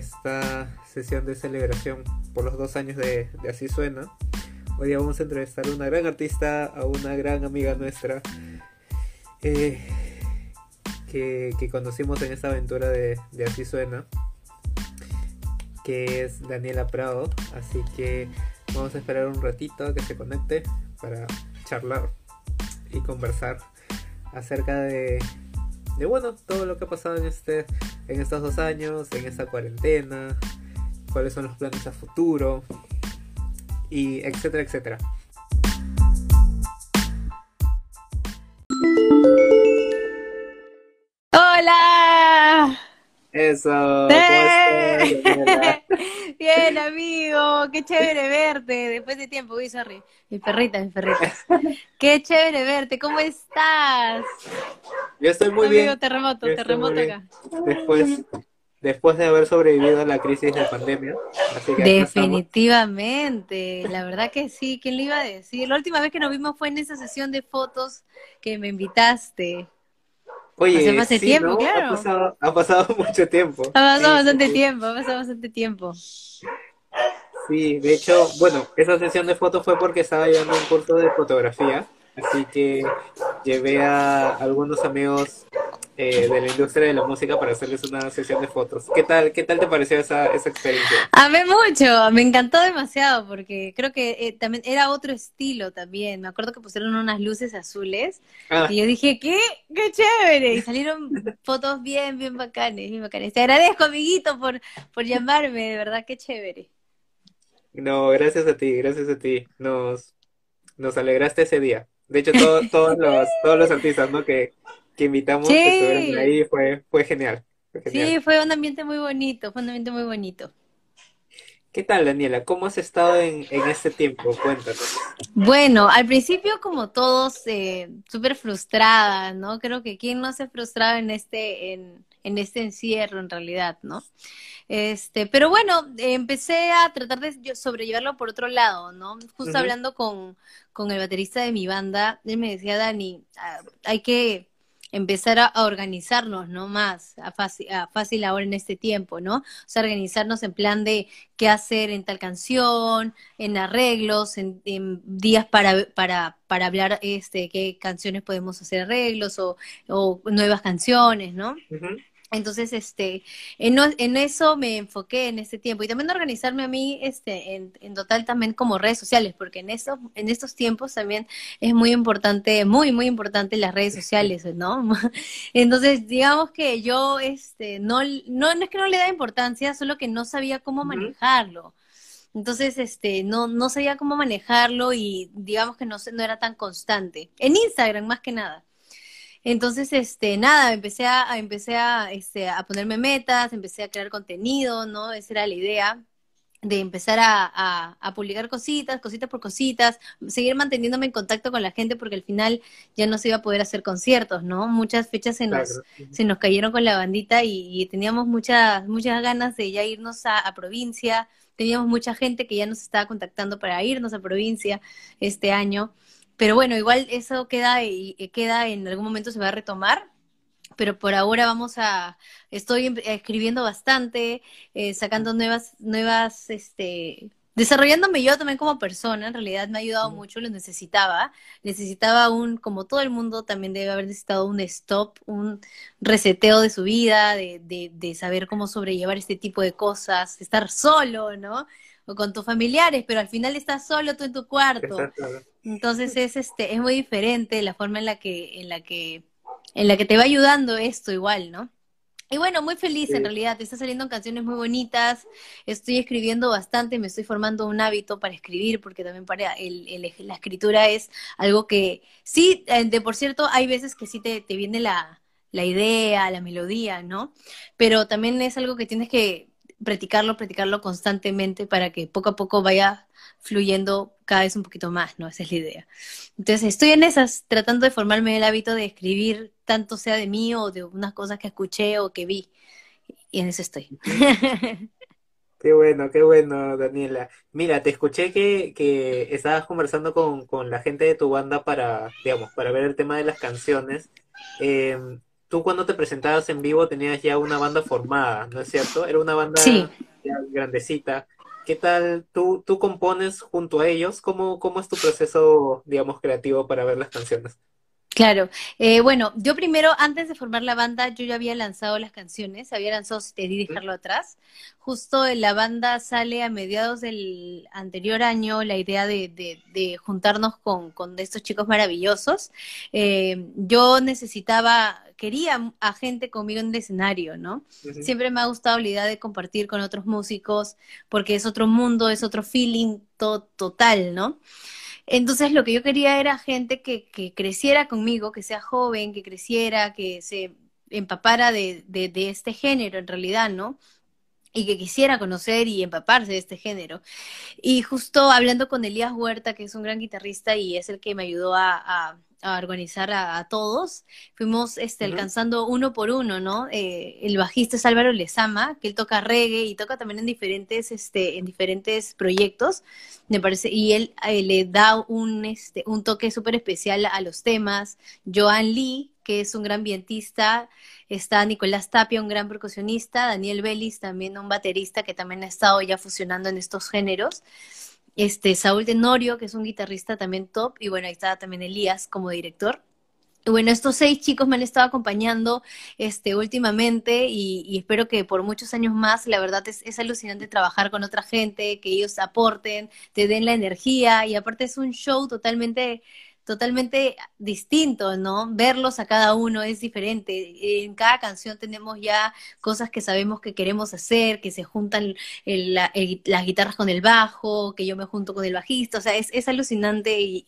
esta sesión de celebración por los dos años de, Así Suena. Hoy día vamos a entrevistar a una gran artista, a una gran amiga nuestra, eh, que, conocimos en esta aventura de, de Así Suena, que es Daniela Prado. Así que vamos a esperar un ratito a que se conecte para charlar y conversar acerca de, de bueno, todo lo que ha pasado en este en estos dos años, en esta cuarentena, cuáles son los planes a futuro y etcétera, etcétera. Eso. Bien, amigo, qué chévere verte después de tiempo. Uy, sorry, mi perrita, mi perrita. Qué chévere verte, ¿cómo estás? Yo estoy muy amigo, bien. terremoto, terremoto acá. Después, después de haber sobrevivido a la crisis de pandemia. Definitivamente, la verdad que sí, ¿quién le iba a decir? La última vez que nos vimos fue en esa sesión de fotos que me invitaste. Oye, hace tiempo, claro. Ha pasado, mucho tiempo. Ha pasado bastante tiempo, ha pasado bastante tiempo. Sí, de hecho, bueno, esa sesión de fotos fue porque estaba llevando un curso de fotografía, así que llevé a algunos amigos eh, de la industria de la música para hacerles una sesión de fotos. ¿Qué tal, qué tal te pareció esa, esa experiencia? Amé mucho, me encantó demasiado porque creo que eh, también era otro estilo también. Me acuerdo que pusieron unas luces azules ah. y yo dije, ¿qué? ¡Qué chévere! Y salieron fotos bien, bien bacanes, bien bacanes. Te agradezco, amiguito, por, por llamarme, de verdad, qué chévere. No, gracias a ti, gracias a ti. Nos, nos alegraste ese día. De hecho, todos, los, todos los artistas, ¿no? Que, que invitamos que estuvieron ahí, fue, fue genial. Sí, fue un ambiente muy bonito, fue un ambiente muy bonito. ¿Qué tal, Daniela? ¿Cómo has estado en, en este tiempo? Cuéntanos. Bueno, al principio, como todos, eh, súper frustrada, ¿no? Creo que quién no se frustraba en este, en, en este encierro, en realidad, ¿no? Este, pero bueno, empecé a tratar de sobrellevarlo por otro lado, ¿no? Justo hablando con, con el baterista de mi banda, él me decía, Dani, ah, hay que empezar a, organizarnos, ¿no? Más a fácil, a fácil ahora en este tiempo, ¿no? O sea, organizarnos en plan de qué hacer en tal canción, en arreglos, en, días para, para, para hablar este, qué canciones podemos hacer arreglos o, o nuevas canciones, ¿no? Entonces, este, en, en, eso me enfoqué en este tiempo y también organizarme a mí, este, en, en, total también como redes sociales, porque en estos, en estos tiempos también es muy importante, muy, muy importante las redes sociales, ¿no? Entonces, digamos que yo, este, no, no, no es que no le da importancia, solo que no sabía cómo manejarlo. Entonces, este, no, no sabía cómo manejarlo y digamos que no, no era tan constante. En Instagram, más que nada. Entonces, este, nada, empecé a, empecé a, este, a ponerme metas, empecé a crear contenido, ¿no? Esa era la idea de empezar a, a, publicar cositas, cositas por cositas, seguir manteniéndome en contacto con la gente porque al final ya no se iba a poder hacer conciertos, ¿no? Muchas fechas se nos, se nos cayeron con la bandita y, teníamos muchas, muchas ganas de ya irnos a, a, provincia, teníamos mucha gente que ya nos estaba contactando para irnos a provincia este año. Pero bueno, igual eso queda y queda en algún momento se va a retomar. Pero por ahora vamos a, estoy em, escribiendo bastante, eh, sacando nuevas, nuevas, este, desarrollándome yo también como persona, en realidad me ha ayudado mucho, lo necesitaba, necesitaba un, como todo el mundo también debe haber necesitado un stop, un reseteo de su vida, de, de, de saber cómo sobrellevar este tipo de cosas, estar solo, ¿no? O con tus familiares, pero al final estás solo tú en tu cuarto. Entonces es este, es muy diferente la forma en la que, en la que, en la que te va ayudando esto igual, ¿no? Y bueno, muy feliz en realidad, te están saliendo canciones muy bonitas, estoy escribiendo bastante, me estoy formando un hábito para escribir, porque también para el, la escritura es algo que sí, eh, de por cierto, hay veces que sí te, te viene la, la idea, la melodía, ¿no? Pero también es algo que tienes que practicarlo, practicarlo constantemente para que poco a poco vaya fluyendo cada vez un poquito más, ¿no? Esa es la idea. Entonces, estoy en esas, tratando de formarme el hábito de escribir, tanto sea de mí o de unas cosas que escuché o que vi. Y en eso estoy. Qué bueno, qué bueno, Daniela. Mira, te escuché que, que estabas conversando con, con, la gente de tu banda para, digamos, para ver el tema de las canciones. Eh, tú cuando te presentabas en vivo tenías ya una banda formada, ¿no es cierto? Era una banda grandecita. ¿Qué tal tú, tú compones junto a ellos? ¿Cómo, ¿Cómo es tu proceso, digamos, creativo para ver las canciones? Claro, eh, bueno, yo primero, antes de formar la banda, yo ya había lanzado las canciones, había lanzado Si te di dejarlo atrás. Justo en la banda sale a mediados del anterior año la idea de, de, juntarnos con, con, estos chicos maravillosos. Eh, yo necesitaba, quería a gente conmigo en el escenario, ¿no? Siempre me ha gustado la idea de compartir con otros músicos, porque es otro mundo, es otro feeling total, ¿no? Entonces lo que yo quería era gente que, que creciera conmigo, que sea joven, que creciera, que se empapara de, de, este género en realidad, ¿no? y que quisiera conocer y empaparse de este género. Y justo hablando con Elías Huerta, que es un gran guitarrista y es el que me ayudó a organizar a, todos, fuimos este, alcanzando uno por uno, ¿no? Eh, el bajista es Álvaro Lezama, que él toca reggae y toca también en diferentes, este, en diferentes proyectos, me parece, y él eh, le da un, este, un toque súper especial a los temas. Joan Lee, que es un gran vientista, está Nicolás Tapia, un gran percusionista, Daniel Vélez, también un baterista que también ha estado ya fusionando en estos géneros este Saúl Tenorio, que es un guitarrista también top, y bueno, ahí está también Elías como director. Y bueno, estos seis chicos me han estado acompañando este, últimamente y, espero que por muchos años más, la verdad es, es, alucinante trabajar con otra gente, que ellos aporten, te den la energía y aparte es un show totalmente totalmente distinto, ¿no? Verlos a cada uno es diferente. En cada canción tenemos ya cosas que sabemos que queremos hacer, que se juntan las guitarras con el bajo, que yo me junto con el bajista, o sea, es, alucinante y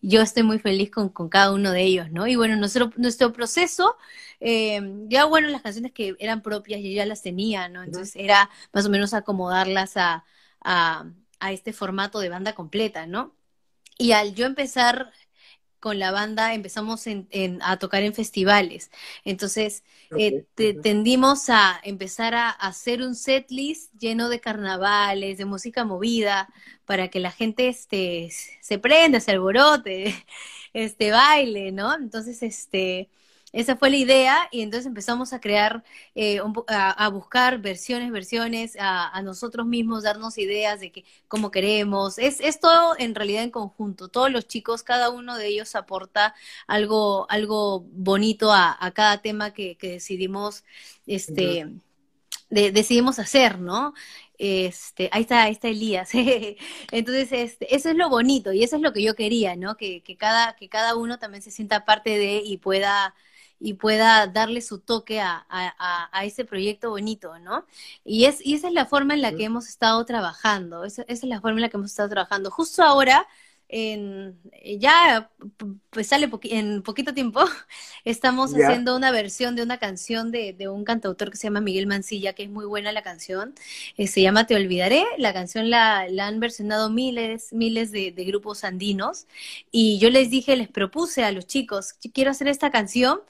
yo estoy muy feliz con, cada uno de ellos, ¿no? Y bueno, nuestro, nuestro proceso, eh, ya bueno, las canciones que eran propias yo ya las tenía, ¿no? Entonces era más o menos acomodarlas a, a, a este formato de banda completa, ¿no? Y al yo empezar con la banda empezamos a tocar en festivales. Entonces, eh, tendimos a empezar a, hacer un setlist lleno de carnavales, de música movida, para que la gente este, se prenda, se alborote, este, baile, ¿no? Entonces, este, esa fue la idea y entonces empezamos a crear, eh, a, buscar versiones, versiones, a, nosotros mismos darnos ideas de que, cómo queremos. Es, es todo en realidad en conjunto. Todos los chicos, cada uno de ellos aporta algo, algo bonito a, cada tema que, decidimos, este, decidimos hacer, ¿no? Este, ahí está, ahí está Elías. Entonces, este, eso es lo bonito y eso es lo que yo quería, ¿no? Que, que, cada, que cada uno también se sienta parte de y pueda y pueda darle su toque a, a, ese proyecto bonito, ¿no? Y, es, y esa es la forma en la que hemos estado trabajando, esa, es la forma en la que hemos estado trabajando. Justo ahora, en, ya pues sale en poquito tiempo, estamos haciendo una versión de una canción de, de, un cantautor que se llama Miguel Mancilla, que es muy buena la canción, eh, se llama Te Olvidaré, la canción la, la han versionado miles, miles de, de, grupos andinos, y yo les dije, les propuse a los chicos, quiero hacer esta canción,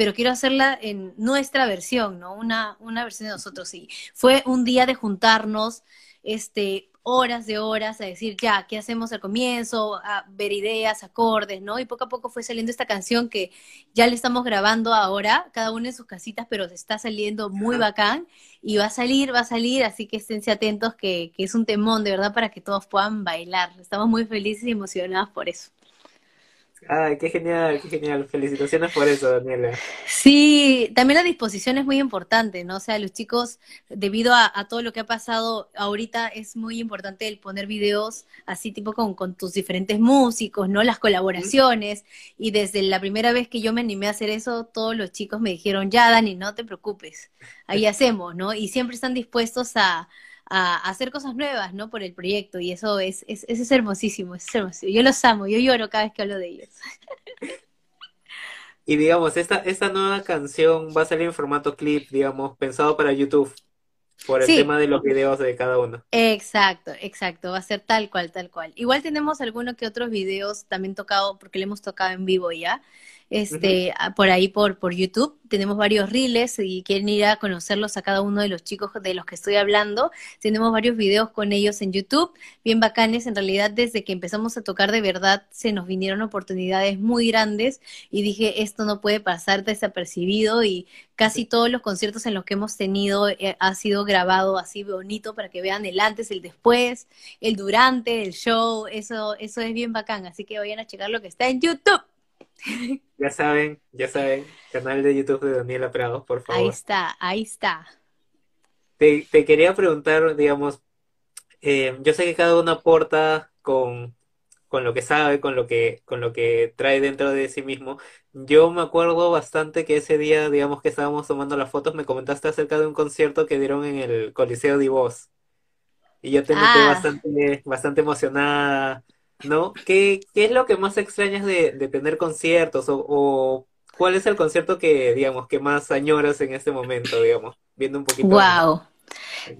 pero quiero hacerla en nuestra versión, ¿no? Una, una versión de nosotros, sí. Fue un día de juntarnos, este, horas de horas a decir, ya, ¿qué hacemos al comienzo? A ver ideas, acordes, ¿no? Y poco a poco fue saliendo esta canción que ya le estamos grabando ahora, cada uno en sus casitas, pero se está saliendo muy bacán y va a salir, va a salir, así que esténse atentos que, que es un temón, de verdad, para que todos puedan bailar. Estamos muy felices y emocionados por eso. Ay, qué genial, qué genial. Felicitaciones por eso, Daniela. Sí, también la disposición es muy importante, ¿no? O sea, los chicos, debido a, todo lo que ha pasado ahorita, es muy importante el poner videos así tipo con, con tus diferentes músicos, ¿no? Las colaboraciones. Y desde la primera vez que yo me animé a hacer eso, todos los chicos me dijeron, ya, Dani, no te preocupes, ahí hacemos, ¿no? Y siempre están dispuestos a a, hacer cosas nuevas, ¿no? Por el proyecto y eso es, es, es hermosísimo, es hermosísimo. Yo los amo, yo lloro cada vez que hablo de ellos. Y digamos, esta, esta nueva canción va a salir en formato clip, digamos, pensado para YouTube, por el tema de los videos de cada uno. Exacto, exacto, va a ser tal cual, tal cual. Igual tenemos algunos que otros videos también tocado, porque le hemos tocado en vivo ya, este, por ahí por, por YouTube. Tenemos varios reels y quieren ir a conocerlos a cada uno de los chicos de los que estoy hablando. Tenemos varios videos con ellos en YouTube, bien bacanes. En realidad, desde que empezamos a tocar de verdad, se nos vinieron oportunidades muy grandes y dije, esto no puede pasar desapercibido y casi todos los conciertos en los que hemos tenido eh, ha sido grabado así bonito para que vean el antes, el después, el durante, el show. Eso, eso es bien bacán. Así que vayan a checar lo que está en YouTube. Ya saben, ya saben, canal de YouTube de Daniela Prado, por favor. Ahí está, ahí está. Te, quería preguntar, digamos, eh, yo sé que cada uno aporta con, con lo que sabe, con lo que, con lo que trae dentro de sí mismo. Yo me acuerdo bastante que ese día, digamos que estábamos tomando las fotos, me comentaste acerca de un concierto que dieron en el Coliseo de Voz. Y yo te noté ah. bastante, bastante emocionada ¿no? ¿Qué, qué es lo que más extrañas de, de tener conciertos o, cuál es el concierto que, digamos, que más añoras en este momento, digamos, viendo un poquito? Wow.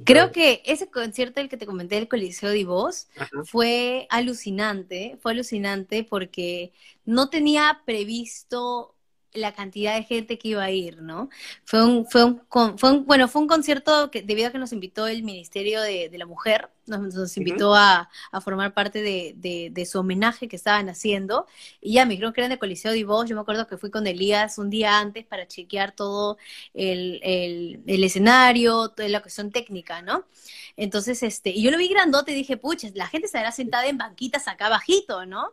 Creo que ese concierto, el que te comenté, el Coliseo de Voz, fue alucinante, fue alucinante porque no tenía previsto la cantidad de gente que iba a ir, ¿no? Fue un, fue un, fue un bueno, fue un concierto que debido a que nos invitó el Ministerio de, la Mujer, nos, invitó a, formar parte de, su homenaje que estaban haciendo, y ya me dijeron que eran de Coliseo de Voz, yo me acuerdo que fui con Elías un día antes para chequear todo el, el, escenario, toda la cuestión técnica, ¿no? Entonces, este, y yo lo vi grandote y dije, pucha, la gente estará sentada en banquitas acá abajito, ¿no?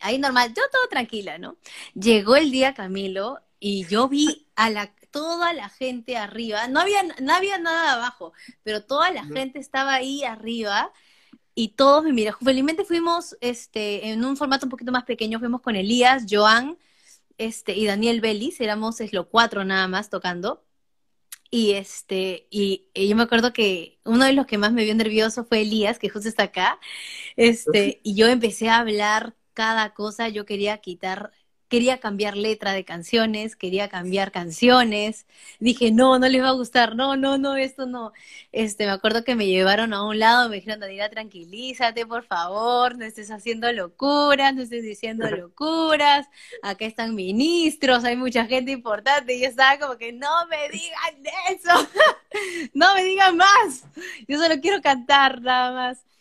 Ahí normal, yo todo tranquila, ¿no? Llegó el día Camilo y yo vi a la toda la gente arriba, no había, no había nada abajo, pero toda la gente estaba ahí arriba y todos me miraron. Felizmente fuimos este, en un formato un poquito más pequeño, fuimos con Elías, Joan este, y Daniel Bellis, éramos es, los cuatro nada más tocando. Y este, y, yo me acuerdo que uno de los que más me vio nervioso fue Elías, que justo está acá. Este, y yo empecé a hablar cada cosa yo quería quitar, quería cambiar letra de canciones, quería cambiar canciones. Dije, no, no les va a gustar, no, no, no, esto no. Este, me acuerdo que me llevaron a un lado, me dijeron, Daniela, tranquilízate, por favor, no estés haciendo locuras, no estés diciendo locuras, acá están ministros, hay mucha gente importante, y yo estaba como que, no me digan eso, no me digan más, yo solo quiero cantar nada más.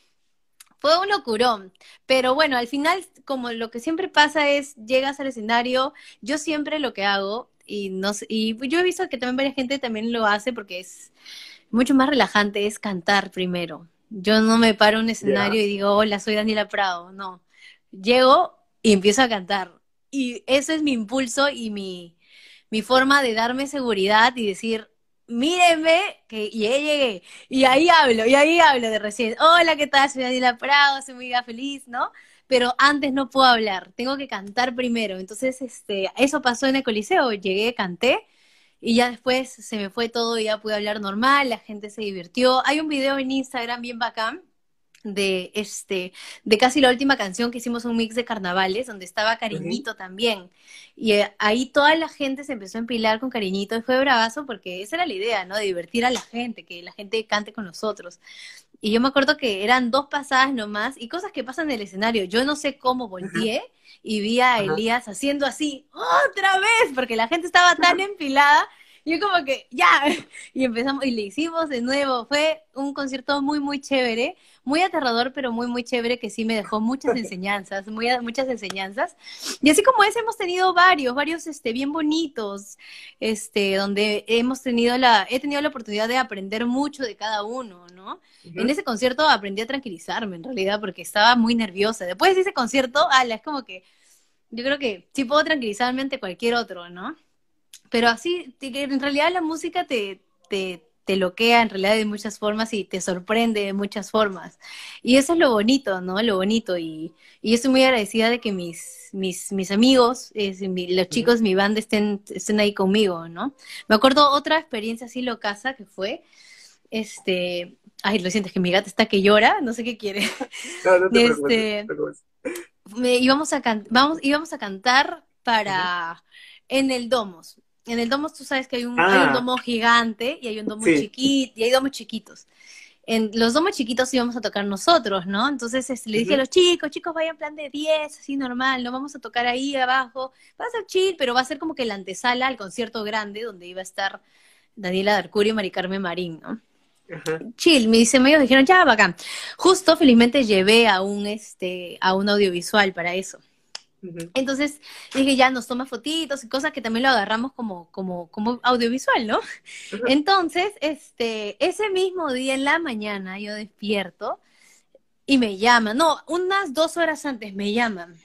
Fue un locurón, pero bueno, al final, como lo que siempre pasa es, llegas al escenario, yo siempre lo que hago, y, no, y yo he visto que también varias gente también lo hace porque es mucho más relajante, es cantar primero. Yo no me paro en un escenario y digo, hola, soy Daniela Prado, no. Llego y empiezo a cantar. Y ese es mi impulso y mi, mi forma de darme seguridad y decir, mírenme, que ya llegué. Y ahí hablo, y ahí hablo de recién. Hola, ¿qué tal? Soy Daniela Prado, soy muy feliz, ¿no? Pero antes no puedo hablar, tengo que cantar primero. Entonces, este, eso pasó en el Coliseo. Llegué, canté, y ya después se me fue todo y ya pude hablar normal, la gente se divirtió. Hay un video en Instagram bien bacán de este de casi la última canción que hicimos un mix de carnavales donde estaba Cariñito también. Y eh, ahí toda la gente se empezó a empilar con Cariñito y fue bravazo porque esa era la idea no de divertir a la gente que la gente cante con nosotros. Y yo me acuerdo que eran dos pasadas nomás y cosas que pasan en el escenario. Yo no sé cómo volteé y vi a Elías haciendo así otra vez porque la gente estaba tan empilada yo como que, ya, y empezamos, y le hicimos de nuevo. Fue un concierto muy, muy chévere muy aterrador, pero muy, muy chévere, que sí me dejó muchas enseñanzas, muy, muchas enseñanzas. Y así como ese hemos tenido varios, varios este, bien bonitos, este, donde hemos tenido la, he tenido la oportunidad de aprender mucho de cada uno, ¿no? En ese concierto aprendí a tranquilizarme, en realidad, porque estaba muy nerviosa. Después de ese concierto, ala, es como que, yo creo que sí puedo tranquilizarme ante cualquier otro, ¿no? Pero así, en realidad la música te, te, te loquea en realidad de muchas formas y te sorprende de muchas formas. Y eso es lo bonito, ¿no? Lo bonito. Y, y estoy muy agradecida de que mis, mis, mis amigos, los chicos, mi banda estén, estén ahí conmigo, ¿no? Me acuerdo otra experiencia así locasa que fue, este, ay, lo siento, es que mi gata está que llora, no sé qué quiere. No, no te este, me, íbamos, a vamos, íbamos a cantar para, en el Domos en el domo tú sabes que hay un, hay un ah. domo gigante y hay un domo chiquito y hay domos chiquitos. en, los dos más chiquitos íbamos a tocar nosotros, ¿no? Entonces este, le dije a los chicos, chicos, vayan plan de 10, así normal, no vamos a tocar ahí abajo, va a ser chill, pero va a ser como que la antesala al concierto grande donde iba a estar Daniela Darcurio y Mari Carmen Marín, ¿no? Chill, me dice, ellos dijeron, ya, bacán. Justo, felizmente, llevé a un, este, a un audiovisual para eso. Entonces dije, ya nos toma fotitos y cosas que también lo agarramos como, como, como audiovisual, ¿no? Entonces, este, ese mismo día en la mañana yo despierto y me llaman, no, unas dos horas antes me llaman,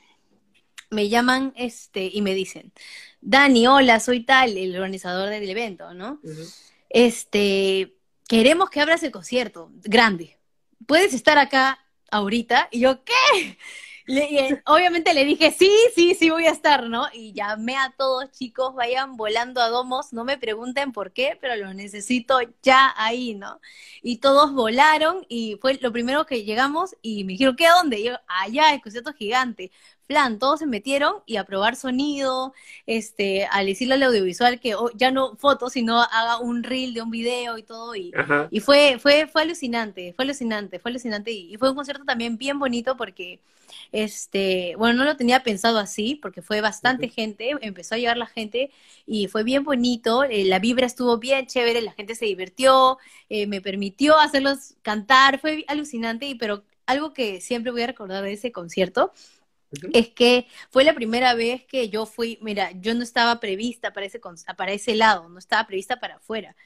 me llaman este, y me dicen, Dani, hola, soy tal, el organizador del evento, ¿no? Este, queremos que abras el concierto, grande. ¿Puedes estar acá ahorita? Y yo, ¿qué? Obviamente le dije, sí, sí, sí voy a estar, ¿no? Y llamé a todos, chicos, vayan volando a domos, no me pregunten por qué, pero lo necesito ya ahí, ¿no? Y todos volaron y fue lo primero que llegamos y me dijeron, ¿qué a dónde? Y yo, allá, el concierto gigante plan, todos se metieron y a probar sonido, este, al decirle al audiovisual que oh, ya no fotos, sino haga un reel de un video y todo, y, y fue, fue, fue alucinante, fue alucinante, fue alucinante, y, fue un concierto también bien bonito porque, este, bueno, no lo tenía pensado así, porque fue bastante gente, empezó a llegar la gente, y fue bien bonito, eh, la vibra estuvo bien chévere, la gente se divirtió, eh, me permitió hacerlos cantar, fue alucinante, y pero algo que siempre voy a recordar de ese concierto es que fue la primera vez que yo fui, mira, yo no estaba prevista para ese, para ese lado, no estaba prevista para afuera.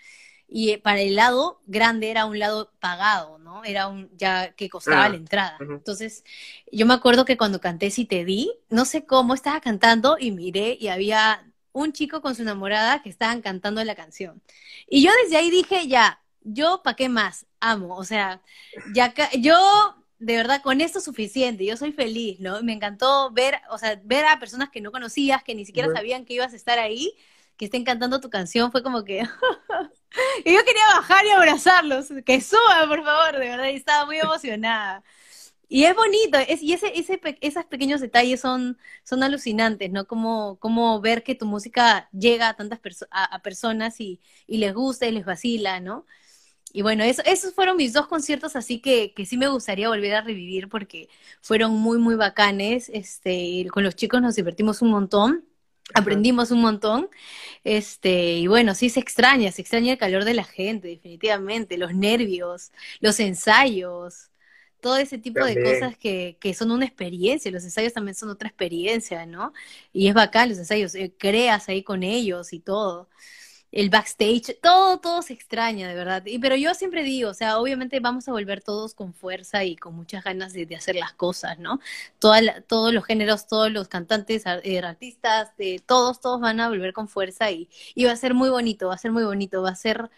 Y eh, para el lado grande era un lado pagado, ¿no? Era un ya que costaba la entrada. Entonces, yo me acuerdo que cuando canté Si te di, no sé cómo estaba cantando y miré y había un chico con su enamorada que estaban cantando la canción. Y yo desde ahí dije, ya, yo para qué más, amo, o sea, ya yo de verdad, con esto es suficiente, yo soy feliz, ¿no? Me encantó ver, o sea, ver a personas que no conocías, que ni siquiera sabían que ibas a estar ahí, que estén cantando tu canción, fue como que... y yo quería bajar y abrazarlos, que suban, por favor, de verdad, y estaba muy emocionada. Y es bonito, es, y ese, ese, esos pequeños detalles son, son alucinantes, ¿no? Como, como ver que tu música llega a tantas a, personas y, y les gusta y les vacila, ¿no? Y bueno, eso, esos fueron mis dos conciertos, así que, que sí me gustaría volver a revivir porque fueron muy, muy bacanes. Este, con los chicos nos divertimos un montón, aprendimos un montón. Este, y bueno, sí se extraña, se extraña el calor de la gente, definitivamente, los nervios, los ensayos, todo ese tipo de cosas que, que son una experiencia. Los ensayos también son otra experiencia, ¿no? Y es bacán los ensayos, eh, creas ahí con ellos y todo el backstage, todo, todo se extraña, de verdad. Y, pero yo siempre digo, o sea, obviamente vamos a volver todos con fuerza y con muchas ganas de, hacer las cosas, ¿no? todos los géneros, todos los cantantes, eh, artistas, de, todos, todos van a volver con fuerza y, y va a ser muy bonito, va a ser muy bonito, va a ser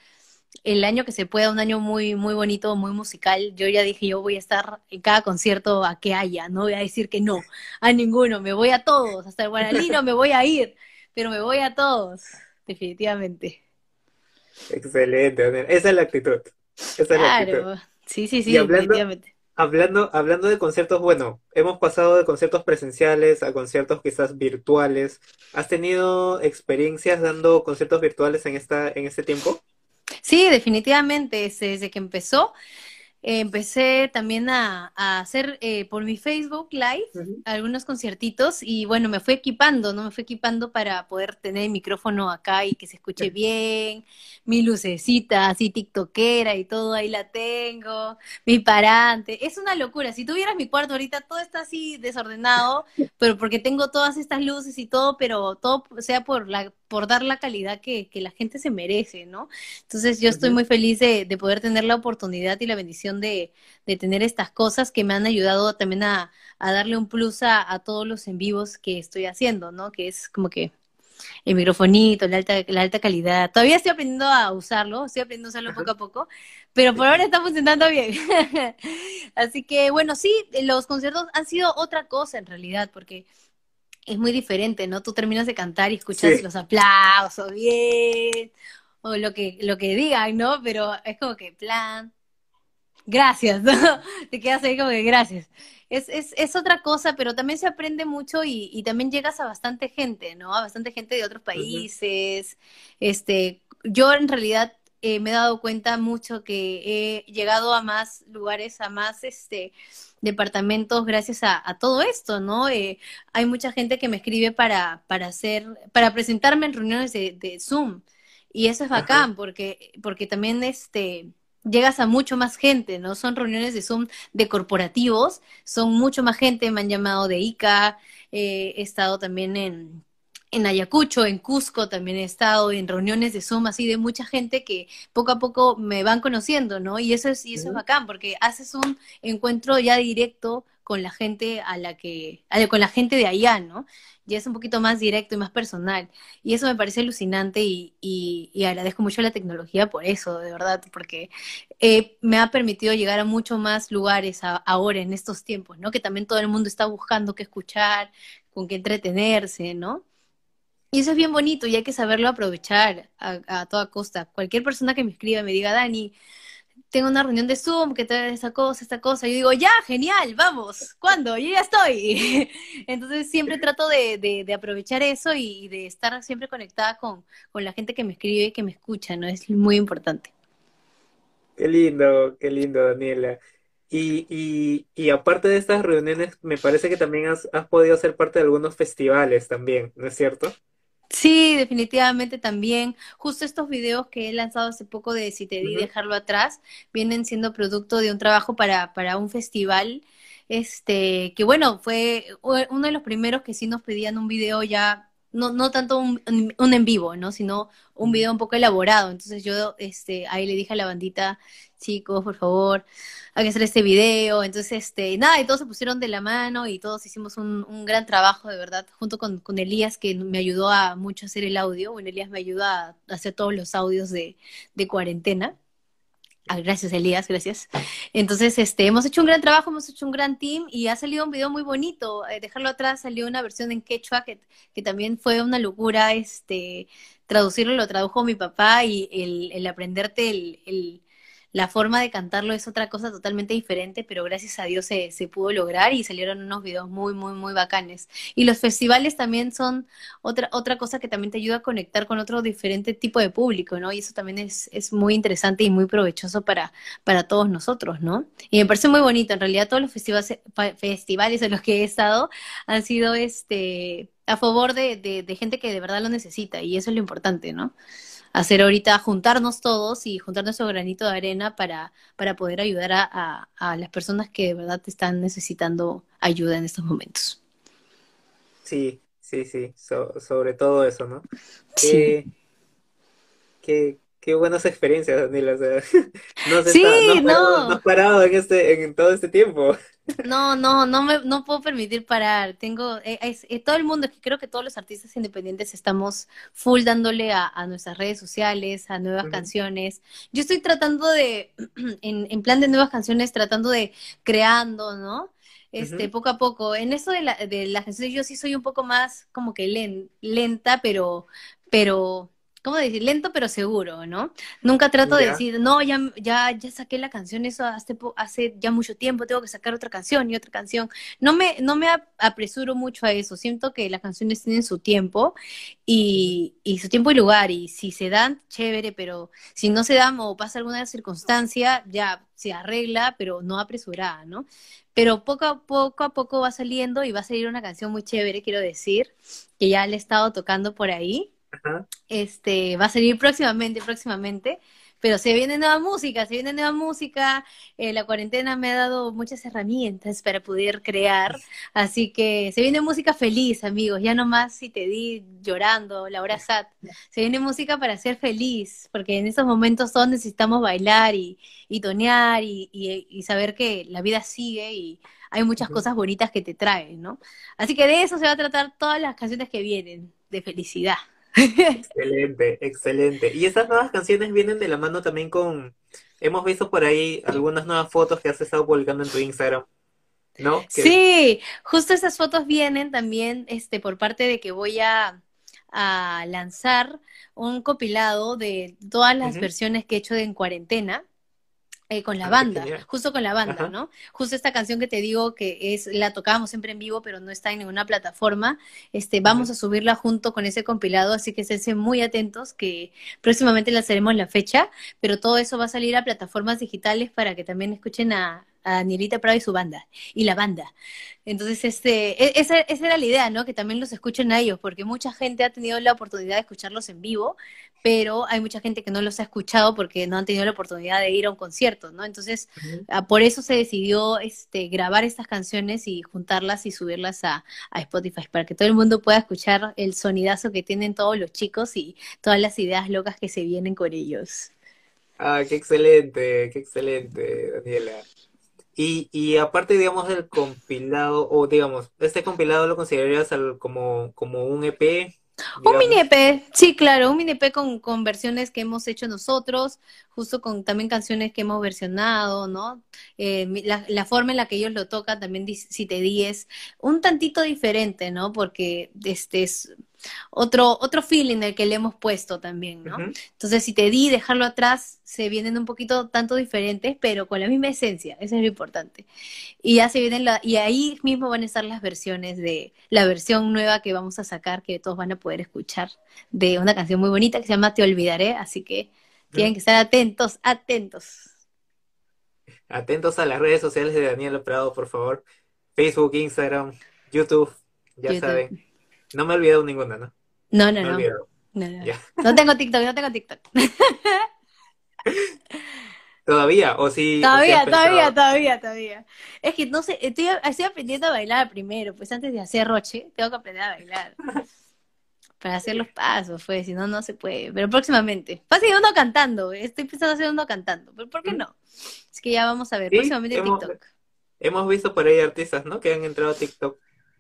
el año que se pueda, un año muy, muy bonito, muy musical. Yo ya dije, yo voy a estar en cada concierto a que haya, no voy a decir que no, a ninguno, me voy a todos, hasta el Guaralino me voy a ir, pero me voy a todos definitivamente. Excelente, esa es la actitud. Esa claro, sí, sí, sí, hablando, definitivamente. Hablando, hablando de conciertos, bueno, hemos pasado de conciertos presenciales a conciertos quizás virtuales. ¿Has tenido experiencias dando conciertos virtuales en esta, en este tiempo? Sí, definitivamente, desde que empezó empecé también a, hacer eh, por mi Facebook Live algunos conciertitos y bueno, me fui equipando, ¿no? Me fui equipando para poder tener el micrófono acá y que se escuche bien, mi lucecita así tiktokera y todo, ahí la tengo, mi parante, es una locura, si tuvieras mi cuarto ahorita todo está así desordenado, pero porque tengo todas estas luces y todo, pero todo sea por la por dar la calidad que, la gente se merece, ¿no? Entonces yo estoy muy feliz de, poder tener la oportunidad y la bendición de, tener estas cosas que me han ayudado también a, darle un plus a, todos los en vivos que estoy haciendo, ¿no? Que es como que el microfonito, la alta, la alta calidad. Todavía estoy aprendiendo a usarlo, estoy aprendiendo a usarlo poco a poco, pero por ahora está funcionando bien. Así que bueno, sí, los conciertos han sido otra cosa en realidad, porque es muy diferente, ¿no? Tú terminas de cantar y escuchas los aplausos, bien, o lo que, lo que digan, ¿no? Pero es como que, plan, gracias, ¿no? Te quedas ahí como que gracias. Es, es, es otra cosa, pero también se aprende mucho y, y, también llegas a bastante gente, ¿no? A bastante gente de otros países. Este, yo en realidad eh, me he dado cuenta mucho que he llegado a más lugares, a más este departamentos gracias a, todo esto, ¿no? Eh, hay mucha gente que me escribe para, para hacer, para presentarme en reuniones de, Zoom. Y eso es bacán, porque, porque también este llegas a mucho más gente, ¿no? Son reuniones de Zoom de corporativos, son mucho más gente, me han llamado de ICA, eh, he estado también en, en Ayacucho, en Cusco, también he estado en reuniones de Zoom así de mucha gente que poco a poco me van conociendo, ¿no? Y eso es, y eso es bacán, porque haces un encuentro ya directo con la gente a la que, con la gente de allá, ¿no? Ya es un poquito más directo y más personal. Y eso me parece alucinante y, y, agradezco mucho la tecnología por eso, de verdad, porque eh, me ha permitido llegar a mucho más lugares ahora en estos tiempos, ¿no? Que también todo el mundo está buscando qué escuchar, con qué entretenerse, ¿no? Y eso es bien bonito y hay que saberlo aprovechar a, toda costa. Cualquier persona que me escriba me diga, Dani, tengo una reunión de Zoom que trae esta cosa, esta cosa. Yo digo, ya, genial, vamos, ¿cuándo? Yo ya estoy. Entonces siempre trato de, de, aprovechar eso y de estar siempre conectada con, con la gente que me escribe y que me escucha, ¿no? Es muy importante. Qué lindo, qué lindo, Daniela. Y, y, y aparte de estas reuniones, me parece que también has, has podido ser parte de algunos festivales también, ¿no es cierto? Sí, definitivamente también. Justo estos videos que he lanzado hace poco de Si te di dejarlo atrás, vienen siendo producto de un trabajo para, para un festival, este, que bueno, fue uno de los primeros que sí nos pedían un video ya no, no tanto un, un, en vivo, ¿no? Sino un video un poco elaborado. Entonces yo este, ahí le dije a la bandita, chicos, por favor, hay que hacer este video. Entonces, este, nada, y todos se pusieron de la mano y todos hicimos un, un gran trabajo, de verdad, junto con, con, Elías, que me ayudó a mucho a hacer el audio. Bueno, Elías me ayuda a hacer todos los audios de, de cuarentena. Ah, gracias, Elías, gracias. Entonces, este, hemos hecho un gran trabajo, hemos hecho un gran team y ha salido un video muy bonito. Eh, dejarlo atrás salió una versión en quechua que, que, también fue una locura, este, traducirlo lo tradujo mi papá y el, el aprenderte el la forma de cantarlo es otra cosa totalmente diferente, pero gracias a Dios se, se pudo lograr y salieron unos videos muy, muy, muy bacanes. Y los festivales también son otra, otra cosa que también te ayuda a conectar con otro diferente tipo de público, ¿no? Y eso también es, es muy interesante y muy provechoso para, para todos nosotros, ¿no? Y me parece muy bonito. En realidad todos los festivales, festivales en los que he estado han sido este a favor de, de, de gente que de verdad lo necesita y eso es lo importante, ¿no? Hacer ahorita, juntarnos todos y juntar nuestro granito de arena para, para poder ayudar a, a, las personas que de verdad están necesitando ayuda en estos momentos. Sí, sí, sí, sobre todo eso, ¿no? Sí. Qué, qué, buenas experiencias, Daniela. no, se sí, no, no. has parado en, este, en todo este tiempo. No, no, no me no puedo permitir parar. Tengo, eh, eh, todo el mundo, que creo que todos los artistas independientes estamos full dándole a, nuestras redes sociales, a nuevas canciones. Yo estoy tratando de, en, en plan de nuevas canciones, tratando de creando, ¿no? Este, poco a poco. En eso de la, de las canciones yo sí soy un poco más como que lenta, pero, pero ¿cómo decir? Lento pero seguro, ¿no? Nunca trato de decir, no, ya, ya, ya saqué la canción, eso hace, hace ya mucho tiempo, tengo que sacar otra canción y otra canción. No me, no me apresuro mucho a eso, siento que las canciones tienen su tiempo y, y su tiempo y lugar, y si se dan, chévere, pero si no se dan o pasa alguna circunstancia, ya se arregla, pero no apresurada, ¿no? Pero poco a poco a poco va saliendo y va a salir una canción muy chévere, quiero decir, que ya le he estado tocando por ahí este, va a salir próximamente, próximamente. Pero se viene nueva música, se viene nueva música. Eh, la cuarentena me ha dado muchas herramientas para poder crear. Así que se viene música feliz, amigos. Ya no más si te di llorando, Laura Sat. Se viene música para ser feliz, porque en estos momentos todos necesitamos bailar y, y tonear y, y, saber que la vida sigue y hay muchas cosas bonitas que te traen, ¿no? Así que de eso se va a tratar todas las canciones que vienen, de felicidad. Excelente, excelente. Y esas nuevas canciones vienen de la mano también con, hemos visto por ahí algunas nuevas fotos que has estado publicando en tu Instagram. ¿No? Sí, justo esas fotos vienen también este, por parte de que voy a, a lanzar un compilado de todas las versiones que he hecho de en cuarentena. Eh, con la Ah, banda, justo con la banda, Ajá. ¿no? Justo esta canción que te digo que es, la tocábamos siempre en vivo, pero no está en ninguna plataforma. Este, vamos a subirla junto con ese compilado, así que estén muy atentos que próximamente lanzaremos la fecha, pero todo eso va a salir a plataformas digitales para que también escuchen a, a Danielita Prado y su banda, y la banda. Entonces, este, e- esa, esa era la idea, ¿no? Que también los escuchen a ellos, porque mucha gente ha tenido la oportunidad de escucharlos en vivo, pero hay mucha gente que no los ha escuchado porque no han tenido la oportunidad de ir a un concierto, ¿no? Entonces, ah, por eso se decidió este, grabar estas canciones y juntarlas y subirlas a, a Spotify, para que todo el mundo pueda escuchar el sonidazo que tienen todos los chicos y todas las ideas locas que se vienen con ellos. Ah, qué excelente, qué excelente, Daniela. Y, y aparte, digamos, del compilado, o digamos, este compilado lo considerarías al- como, como un EP, Un mini. EP, sí, claro, un mini EP con, con versiones que hemos hecho nosotros, justo con también canciones que hemos versionado, ¿no? Eh, la, la forma en la que ellos lo tocan también, si te di, es un tantito diferente, ¿no? Porque este es otro, otro feeling el que le hemos puesto también, ¿no? Entonces, si te di, dejarlo atrás, se vienen un poquito tanto diferentes, pero con la misma esencia, eso es lo importante. Y ya se vienen la, y ahí mismo van a estar las versiones de la versión nueva que vamos a sacar, que todos van a poder escuchar, de una canción muy bonita que se llama Te Olvidaré, así que tienen que estar atentos, atentos. Atentos a las redes sociales de Daniela Prado, por favor. Facebook, Instagram, YouTube, ya YouTube. saben. No me he olvidado ninguna, ¿no? No, no, No no. No, no. Tengo TikTok, no tengo TikTok. ¿Todavía? ¿O sí, o sí Todavía, todavía, todavía, todavía. Es que no sé, estoy, estoy aprendiendo a bailar primero, pues antes de hacer roche, tengo que aprender a bailar. Para hacer los pasos, pues, si no, no se puede. Pero próximamente. Fácil uno cantando, estoy pensando hacer uno cantando, pero ¿por qué no? Es que ya vamos a ver, Sí, próximamente hemos- TikTok. Hemos visto por ahí artistas, ¿no? Que han entrado a TikTok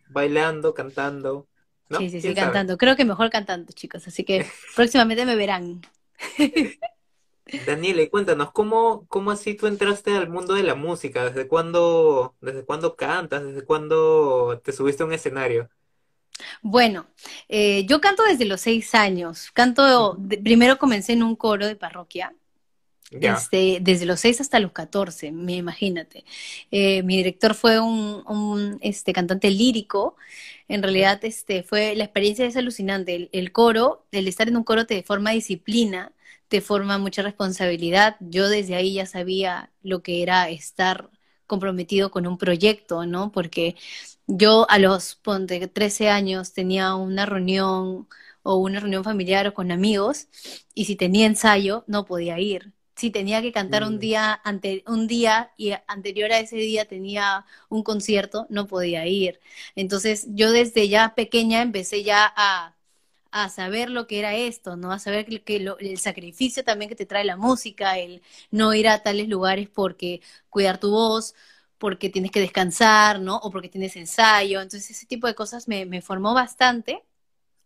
bailando, cantando, ¿no? Sí, sí, sí, cantando. Creo que mejor cantando, chicos, así que próximamente me verán. Daniela, y cuéntanos, ¿cómo, cómo así tú entraste al mundo de la música? ¿Desde cuándo, desde cuándo cantas? ¿Desde cuándo te subiste a un escenario? Bueno, eh, yo canto desde los seis años. Canto, de- primero comencé en un coro de parroquia. Este, desde los 6 hasta los 14, me imagínate. Eh, mi director fue un, un, este, cantante lírico. En realidad, este, fue, la experiencia es alucinante. El, el coro, el estar en un coro te forma disciplina, te forma mucha responsabilidad. Yo desde ahí ya sabía lo que era estar comprometido con un proyecto, ¿no? Porque yo a los, ponte, 13 años tenía una reunión o una reunión familiar o con amigos y si tenía ensayo no podía ir. Si tenía que cantar un Mm. día ante, un día y anterior a ese día tenía un concierto, no podía ir. Entonces yo desde ya pequeña empecé ya a, a saber lo que era esto, ¿no? A saber que, que lo- el sacrificio también que te trae la música, el no ir a tales lugares porque cuidar tu voz, porque tienes que descansar, ¿no? O porque tienes ensayo. Entonces ese tipo de cosas me, me formó bastante.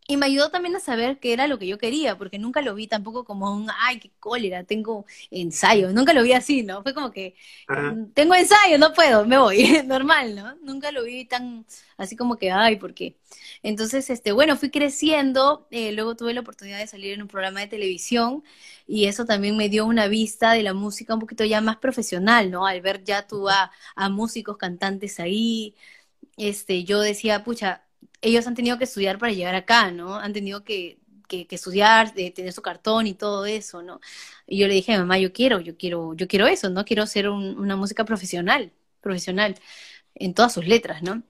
Y me ayudó también a saber qué era lo que yo quería, porque nunca lo vi tampoco como un, ay, qué cólera, tengo ensayo. Nunca lo vi así, ¿no? Fue como que, Ajá. "Mm, tengo ensayo, no puedo, me voy. Normal, ¿no? Nunca lo vi tan así como que, ay, ¿por qué? Entonces, este, bueno, fui creciendo, eh, luego tuve la oportunidad de salir en un programa de televisión y eso también me dio una vista de la música un poquito ya más profesional, ¿no? Al ver ya tú a, a músicos, cantantes ahí, este, yo decía, pucha, ellos han tenido que estudiar para llegar acá, ¿no? Han tenido que, que, que estudiar, de tener su cartón y todo eso, ¿no? Y yo le dije mamá, yo quiero, yo quiero, yo quiero eso, ¿no? Quiero hacer un- una música profesional, profesional, en todas sus letras, ¿no?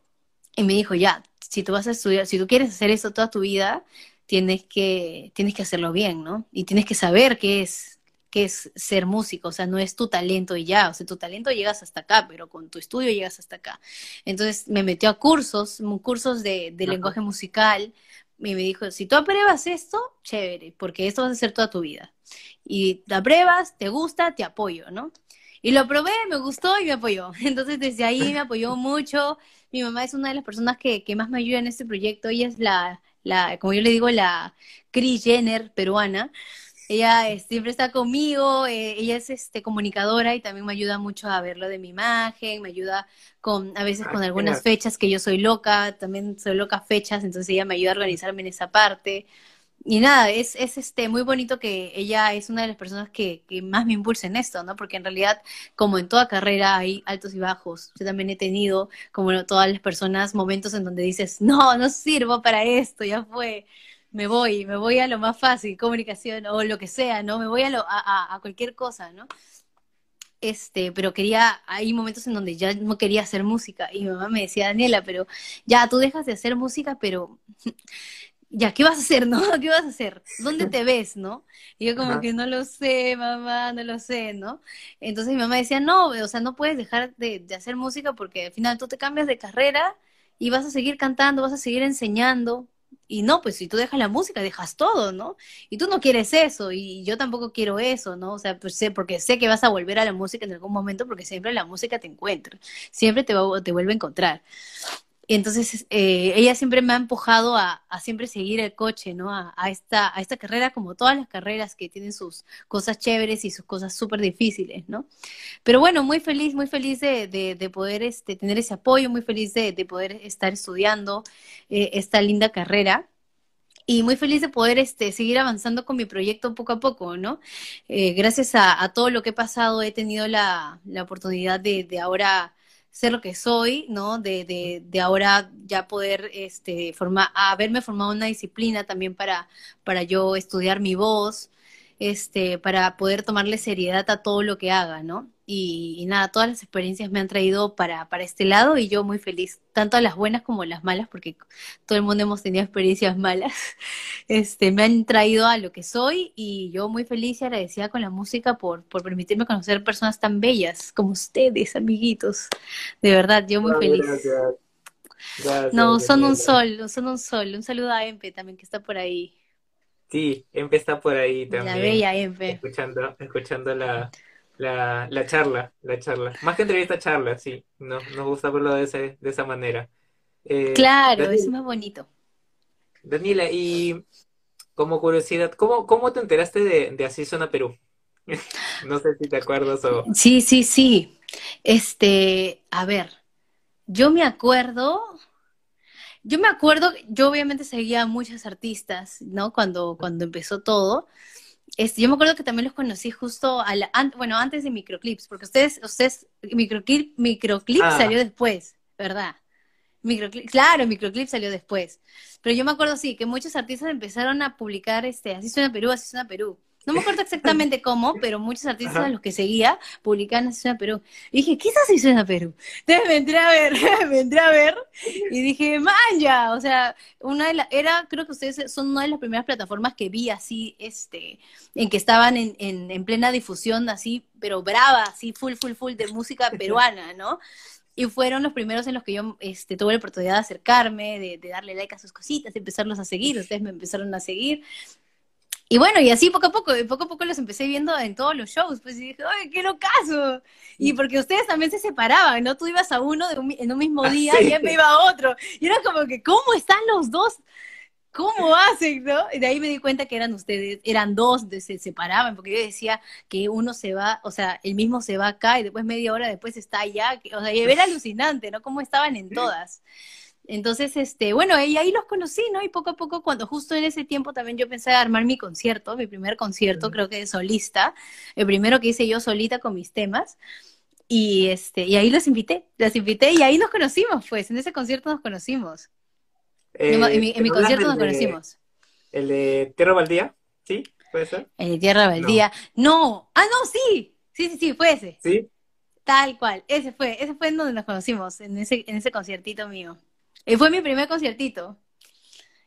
Y me dijo, ya, si tú vas a estudiar, si tú quieres hacer eso toda tu vida, tienes que, tienes que hacerlo bien, ¿no? Y tienes que saber qué es, qué es ser músico, o sea, no es tu talento y ya, o sea, tu talento llegas hasta acá, pero con tu estudio llegas hasta acá. Entonces me metió a cursos, cursos de, de lenguaje musical, y me dijo, si tú apruebas esto, chévere, porque esto vas a hacer toda tu vida. Y te apruebas, te gusta, te apoyo, ¿no? Y lo probé, me gustó y me apoyó. Entonces desde ahí me apoyó mucho. Mi mamá es una de las personas que, que más me ayuda en este proyecto. Ella es la, la, como yo le digo, la Kris Jenner peruana. Ella eh, siempre está conmigo, eh, ella es este, comunicadora y también me ayuda mucho a ver lo de mi imagen, me ayuda con, a veces Ah, con algunas fechas que yo soy loca, también soy loca fechas, entonces ella me ayuda a organizarme en esa parte. y nada, es, es este muy bonito que ella es una de las personas que, que más me impulsa en esto, ¿no? Porque en realidad, como en toda carrera, hay altos y bajos. Yo también he tenido, como todas las personas, momentos en donde dices, no, no sirvo para esto, ya fue, me voy, me voy a lo más fácil, comunicación o lo que sea, ¿no? Me voy a, lo, a, a cualquier cosa, ¿no? Este, pero quería, hay momentos en donde ya no quería hacer música y mi mamá me decía, Daniela, pero ya tú dejas de hacer música, pero ya, ¿qué vas a hacer, no? ¿Qué vas a hacer? ¿Dónde te ves, no? Y yo como que no lo sé, mamá, no lo sé, ¿no? Entonces mi mamá decía, no, o sea, no puedes dejar de, de hacer música porque al final tú te cambias de carrera y vas a seguir cantando, vas a seguir enseñando, y no, pues si tú dejas la música, dejas todo, ¿no? Y tú no quieres eso, y yo tampoco quiero eso, ¿no? O sea, pues sé, porque sé que vas a volver a la música en algún momento, porque siempre la música te encuentra, siempre te, va, te vuelve a encontrar. Entonces, eh, ella siempre me ha empujado a, a siempre seguir el coche, ¿no? A, a, esta, a esta carrera, como todas las carreras que tienen sus cosas chéveres y sus cosas súper difíciles, ¿no? Pero bueno, muy feliz, muy feliz de, de, de poder este, tener ese apoyo, muy feliz de, de poder estar estudiando eh, esta linda carrera y muy feliz de poder este, seguir avanzando con mi proyecto poco a poco, ¿no? Eh, gracias a, a, todo lo que he pasado, he tenido la, la oportunidad de, de ahora ser lo que soy, ¿no? De, de, de ahora ya poder este, formar, haberme formado una disciplina también para, para yo estudiar mi voz, este, para poder tomarle seriedad a todo lo que haga, ¿no? Y, y, nada, todas las experiencias me han traído para, para este lado y yo muy feliz, tanto las buenas como las malas, porque todo el mundo hemos tenido experiencias malas, este, me han traído a lo que soy y yo muy feliz y agradecida con la música por, por permitirme conocer personas tan bellas como ustedes, amiguitos. De verdad, yo muy feliz. Gracias. Gracias, no, son un sol, son un sol. Un saludo a Empe también que está por ahí. Sí, Empe está por ahí La también, bella Empe. escuchando, escuchando la, la, la charla, la charla. Más que entrevista, charla, sí. No, nos gusta verlo de ese, de esa manera. Eh, Claro, es más bonito. Daniela, y como curiosidad, ¿cómo, cómo te enteraste de, de Así Suena Perú? No sé si te acuerdas o... Sí, sí, sí. Este, a ver, yo me acuerdo, yo me acuerdo, yo obviamente seguía a muchos artistas, ¿no? Cuando, cuando empezó todo. Este, yo me acuerdo que también los conocí justo a la- an- bueno, antes de Microclips, porque ustedes, ustedes, Microclip, Microclip salió Ah, después, ¿verdad? Microclip, claro, Microclip salió después. Pero yo me acuerdo, sí, que muchos artistas empezaron a publicar, este, así suena Perú, así suena Perú. No me acuerdo exactamente cómo, pero muchos artistas a los que seguía publicaban así suena Perú. Y dije, ¿qué es así suena Perú? Entonces me entré a ver, me entré a ver y dije, man, ya, o sea, una de la, era, creo que ustedes son una de las primeras plataformas que vi así, este, en que estaban en, en, en plena difusión, así, pero brava, así, full, full, full de música peruana, ¿no? Y fueron los primeros en los que yo este, tuve la oportunidad de acercarme, de, de darle like a sus cositas, de empezarlos a seguir, ustedes me empezaron a seguir. Y bueno, y así poco a poco, y poco a poco los empecé viendo en todos los shows, pues y dije, ¡ay, qué locazo! Y porque ustedes también se separaban, ¿no? Tú ibas a uno de un en un mismo Ah, día y él me iba a otro. Y era como que, ¿cómo están los dos? ¿Cómo hacen, no? Y de ahí me di cuenta que eran ustedes, eran dos, de- se separaban, porque yo decía que uno se va, o sea, el mismo se va acá y después media hora después está allá, que- o sea, y era alucinante, ¿no? Cómo estaban en todas. Entonces, este, bueno, y ahí los conocí, ¿no? Y poco a poco, cuando justo en ese tiempo también yo pensé armar mi concierto, mi primer concierto, creo que de solista, el primero que hice yo solita con mis temas, y este, y ahí los invité, los invité y ahí nos conocimos, pues, en ese concierto nos conocimos. En, Eh, mi- en mi ¿me hablas concierto nos de, conocimos. el de Tierra Baldía? ¿Sí? ¿Puede ser? En Tierra No. Baldía. No, ah, no, sí, sí, sí, sí, fue ese, ¿Sí? tal cual, ese fue, ese fue en donde nos conocimos, en ese, en ese conciertito mío. Y fue mi primer conciertito,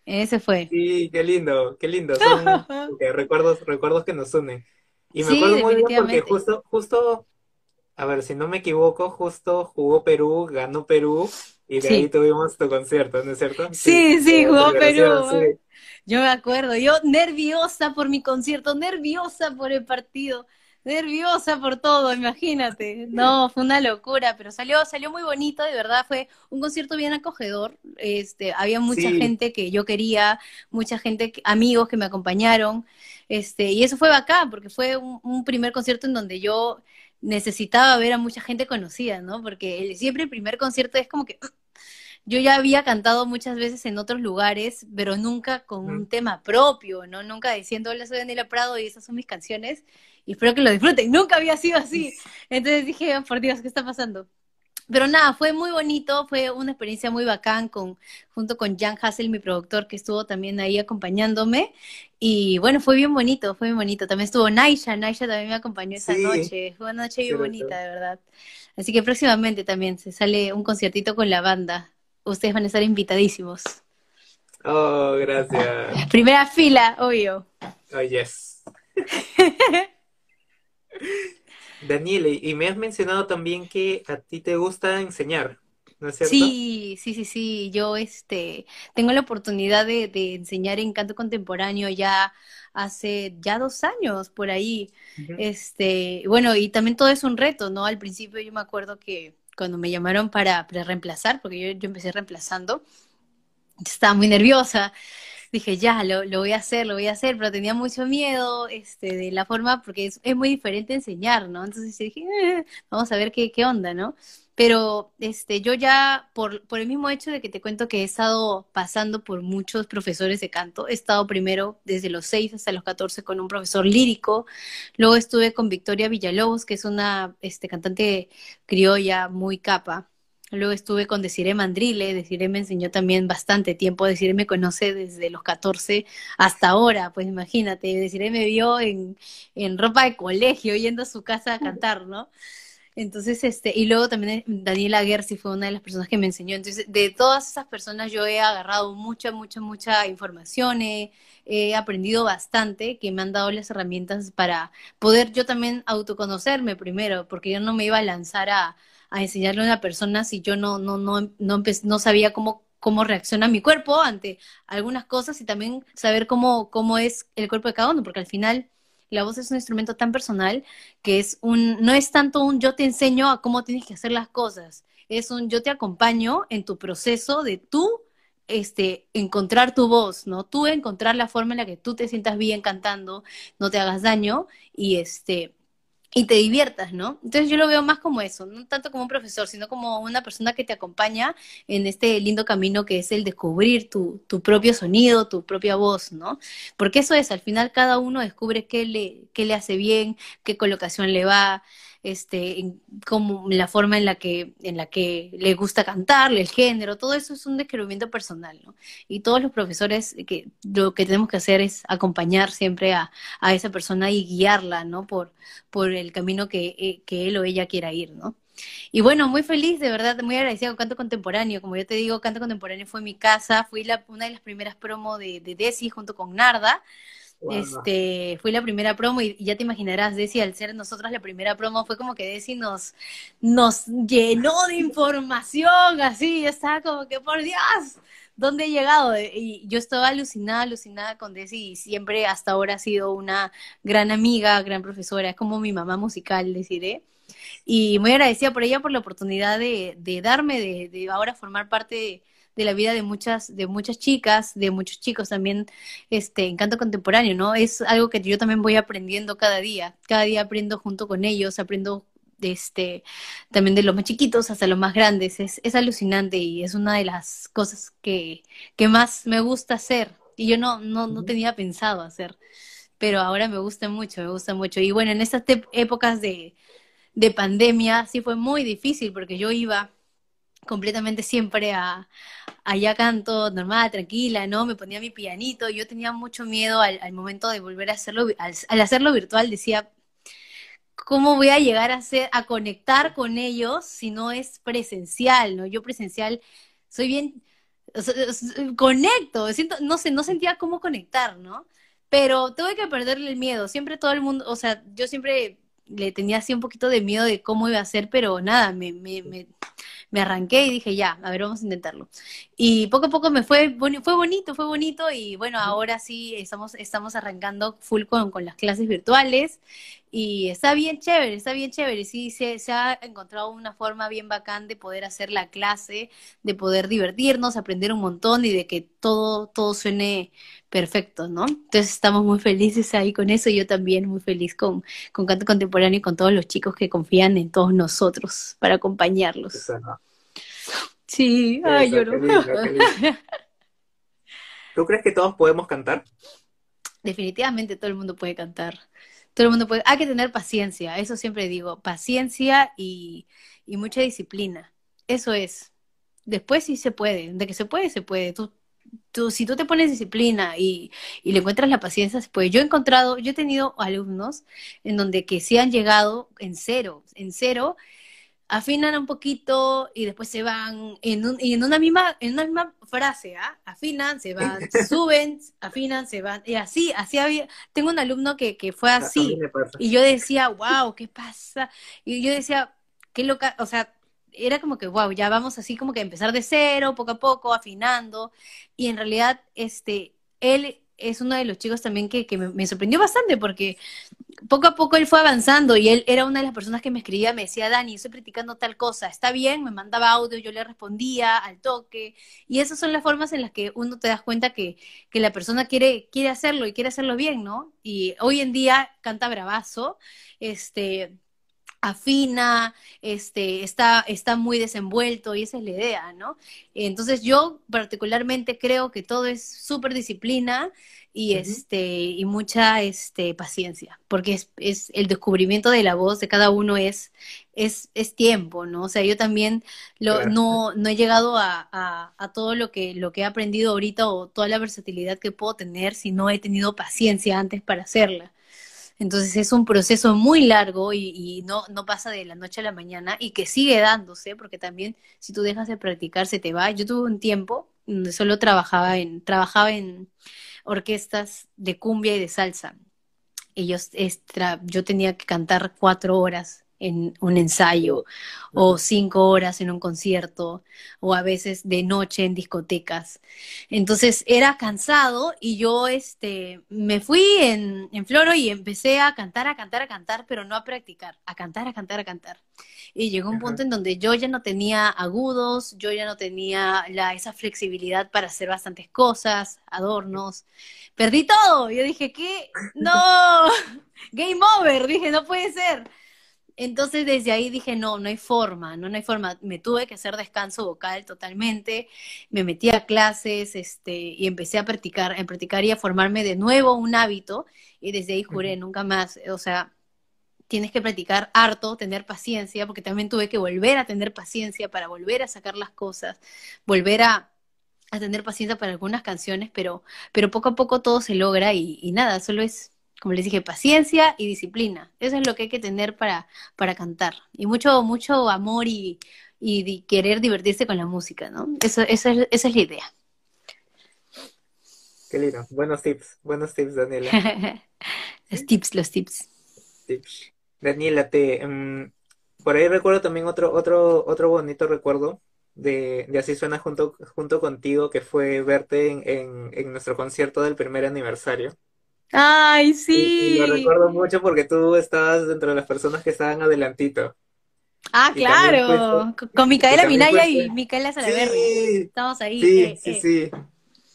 ese fue. Sí, qué lindo, qué lindo. Son recuerdos, recuerdos que nos unen. Y me Sí, acuerdo muy bien porque justo, justo, a ver, si no me equivoco, justo jugó Perú, ganó Perú, y de ahí tuvimos tu concierto, ¿no es cierto? Sí, sí, jugó Perú. sí. Yo me acuerdo, yo nerviosa por mi concierto, nerviosa por el partido, nerviosa por todo, imagínate. No, fue una locura, pero salió, salió muy bonito, de verdad, fue un concierto bien acogedor. Este, había mucha Sí, gente que yo quería, mucha gente, amigos que me acompañaron, este, y eso fue bacán, porque fue un, un primer concierto en donde yo necesitaba ver a mucha gente conocida, ¿no? Porque el- siempre el primer concierto es como que yo ya había cantado muchas veces en otros lugares, pero nunca con un tema propio, ¿no? Nunca diciendo, hola, soy Daniela Prado y esas son mis canciones y espero que lo disfruten. Nunca había sido así. Entonces dije, oh, por Dios, ¿qué está pasando? Pero nada, fue muy bonito, fue una experiencia muy bacán con, junto con Jan Hassel, mi productor, que estuvo también ahí acompañándome. Y bueno, fue bien bonito, fue bien bonito. También estuvo Naisha, Naisha también me acompañó esa noche. Fue una noche bien bonita, de verdad. Así que próximamente también se sale un conciertito con la banda. Ustedes van a estar invitadísimos. Oh, gracias. Primera fila, obvio. Oh, yes. Daniele, y me has mencionado también que a ti te gusta enseñar, ¿no es cierto? Sí, sí, sí, sí. Yo este tengo la oportunidad de, de enseñar en canto contemporáneo ya hace ya dos años por ahí. Este, bueno, y también todo es un reto, ¿no? Al principio yo me acuerdo que cuando me llamaron para, para reemplazar, porque yo, yo empecé reemplazando, estaba muy nerviosa dije, ya, lo, lo, voy a hacer, lo voy a hacer, pero tenía mucho miedo este, de la forma, porque es, es muy diferente enseñar, ¿no? Entonces dije, eh, vamos a ver qué, qué onda, ¿no? Pero este, yo ya, por, por el mismo hecho de que te cuento que he estado pasando por muchos profesores de canto, he estado primero desde los 6 hasta los 14 con un profesor lírico, luego estuve con Victoria Villalobos, que es una este, cantante criolla muy capa, Luego estuve con Desiree Mandrile, Desiree me enseñó también bastante tiempo, Desiree me conoce desde los 14 hasta ahora, pues imagínate, Desiree me vio en, en ropa de colegio yendo a su casa a cantar, ¿no? Entonces, este, y luego también Daniela Gersi fue una de las personas que me enseñó. Entonces, de todas esas personas yo he agarrado mucha, mucha, mucha información, he, he, aprendido bastante, que me han dado las herramientas para poder yo también autoconocerme primero, porque yo no me iba a lanzar a, a enseñarle a una persona si yo no, no, no, no, no sabía cómo, cómo reacciona mi cuerpo ante algunas cosas y también saber cómo, cómo es el cuerpo de cada uno, porque al final la voz es un instrumento tan personal que es un, no es tanto un yo te enseño a cómo tienes que hacer las cosas, es un yo te acompaño en tu proceso de tú este, encontrar tu voz, ¿no? Tú encontrar la forma en la que tú te sientas bien cantando, no te hagas daño y este y te diviertas, ¿no? Entonces yo lo veo más como eso, no tanto como un profesor, sino como una persona que te acompaña en este lindo camino que es el descubrir tu, tu propio sonido, tu propia voz, ¿no? Porque eso es, al final cada uno descubre qué le, qué le hace bien, qué colocación le va, este, como la forma en la que, en la que le gusta cantar, el género, todo eso es un descubrimiento personal, ¿no? Y todos los profesores que lo que tenemos que hacer es acompañar siempre a, a esa persona y guiarla, ¿no? Por, por el camino que, eh, que él o ella quiera ir, ¿no? Y bueno, muy feliz, de verdad, muy agradecida con Canto Contemporáneo. Como yo te digo, Canto Contemporáneo fue mi casa, fui la, una de las primeras promos de, de Desi junto con Narda. Este, fue la primera promo y, ya te imaginarás, Desi, al ser nosotras la primera promo, fue como que Desi nos, nos llenó de información, así, estaba como que, por Dios, ¿dónde he llegado? Y yo estaba alucinada, alucinada con Desi y siempre hasta ahora ha sido una gran amiga, gran profesora, es como mi mamá musical, deciré. Y muy agradecida por ella por la oportunidad de, de darme, de, de ahora formar parte de la vida de muchas, de muchas chicas, de muchos chicos también, este, en canto contemporáneo, ¿no? Es algo que yo también voy aprendiendo cada día, cada día aprendo junto con ellos, aprendo este, también de los más chiquitos hasta los más grandes, es, es alucinante y es una de las cosas que, que más me gusta hacer y yo no, no, no tenía pensado hacer, pero ahora me gusta mucho, me gusta mucho. Y bueno, en estas épocas de, de pandemia sí fue muy difícil porque yo iba completamente siempre a allá canto normal, tranquila, ¿no? Me ponía mi pianito, yo tenía mucho miedo al, momento de volver a hacerlo, al, hacerlo virtual decía, ¿cómo voy a llegar a ser, a conectar con ellos si no es presencial, ¿no? Yo presencial soy bien, conecto, siento, no sé, no sentía cómo conectar, ¿no? Pero tuve que perderle el miedo, siempre todo el mundo, o sea, yo siempre le tenía así un poquito de miedo de cómo iba a ser, pero nada, me, me, me, me, arranqué y dije, ya, a ver, vamos a intentarlo. Y poco a poco me fue, fue bonito, fue bonito y bueno, ahora sí estamos, estamos arrancando full con, con las clases virtuales y está bien chévere, está bien chévere. Sí, se, se, ha encontrado una forma bien bacán de poder hacer la clase, de poder divertirnos, aprender un montón y de que todo, todo suene perfecto, ¿no? Entonces estamos muy felices ahí con eso. Yo también muy feliz con, con Canto Contemporáneo y con todos los chicos que confían en todos nosotros para acompañarlos. Sí, ay, lloro. ¿Tú crees que todos podemos cantar? Definitivamente todo el mundo puede cantar. Todo el mundo puede. Hay que tener paciencia, eso siempre digo. Paciencia y, y mucha disciplina. Eso es. Después sí se puede. De que se puede, se puede. Tú, tú, si tú te pones disciplina y, y, le encuentras la paciencia, se puede. Yo he encontrado, yo he tenido alumnos en donde que sí han llegado en cero, en cero, afinan un poquito y después se van en, un, en una misma en una misma frase, ¿ah? Afinan, se van, suben, afinan, se van. Y así, así había. Tengo un alumno que, que fue así. Y yo decía, wow, ¿qué pasa? Y yo decía, qué loca, o sea, era como que, wow, ya vamos así como que empezar de cero, poco a poco, afinando. Y en realidad, este, él es uno de los chicos también que, que me, sorprendió bastante porque poco a poco él fue avanzando y él era una de las personas que me escribía, me decía, Dani, estoy practicando tal cosa, está bien, me mandaba audio, yo le respondía al toque y esas son las formas en las que uno te das cuenta que, que la persona quiere, quiere hacerlo y quiere hacerlo bien, ¿no? Y hoy en día canta bravazo, este, afina, este, está, está muy desenvuelto y esa es la idea, ¿no? Entonces yo particularmente creo que todo es súper disciplina y, este, y mucha este, paciencia, porque es, es, el descubrimiento de la voz de cada uno es, es, es tiempo, ¿no? O sea, yo también lo, no, no he llegado a, a, a, todo lo que, lo que he aprendido ahorita o toda la versatilidad que puedo tener si no he tenido paciencia antes para hacerla. Entonces es un proceso muy largo y, no, no pasa de la noche a la mañana y que sigue dándose, porque también si tú dejas de practicar se te va. Yo tuve un tiempo donde solo trabajaba en, trabajaba en orquestas de cumbia y de salsa. Y yo, yo tenía que cantar cuatro horas en un ensayo o cinco horas en un concierto o a veces de noche en discotecas. Entonces era cansado y yo este, me fui en, en Floro y empecé a cantar, a cantar, a cantar, pero no a practicar, a cantar, a cantar, a cantar. Y llegó un punto en donde yo ya no tenía agudos, yo ya no tenía la, esa flexibilidad para hacer bastantes cosas, adornos. Perdí todo. Yo dije, ¿qué? No, game over. Dije, no puede ser. Entonces desde ahí dije, no, no hay forma, no, no hay forma. Me tuve que hacer descanso vocal totalmente, me metí a clases este, y empecé a practicar, a practicar y a formarme de nuevo un hábito y desde ahí juré, nunca más, o sea, tienes que practicar harto, tener paciencia, porque también tuve que volver a tener paciencia para volver a sacar las cosas, volver a, tener paciencia para algunas canciones, pero, pero poco a poco todo se logra y, y nada, solo es como les dije, paciencia y disciplina. Eso es lo que hay que tener para, para cantar. Y mucho, mucho amor y, y querer divertirse con la música, ¿no? Eso, eso es, esa es la idea. Qué lindo. Buenos tips, buenos tips, Daniela. los tips, los tips. Tips. Daniela, te, um, por ahí recuerdo también otro, otro, otro bonito recuerdo de, de Así Suena junto, junto contigo, que fue verte en, en, en nuestro concierto del primer aniversario. Ay, sí. Y, lo recuerdo mucho porque tú estabas dentro de las personas que estaban adelantito. Ah, claro, con Micaela Minaya y Micaela Salaverri. Sí, Estamos ahí. Sí, eh, sí, eh. sí.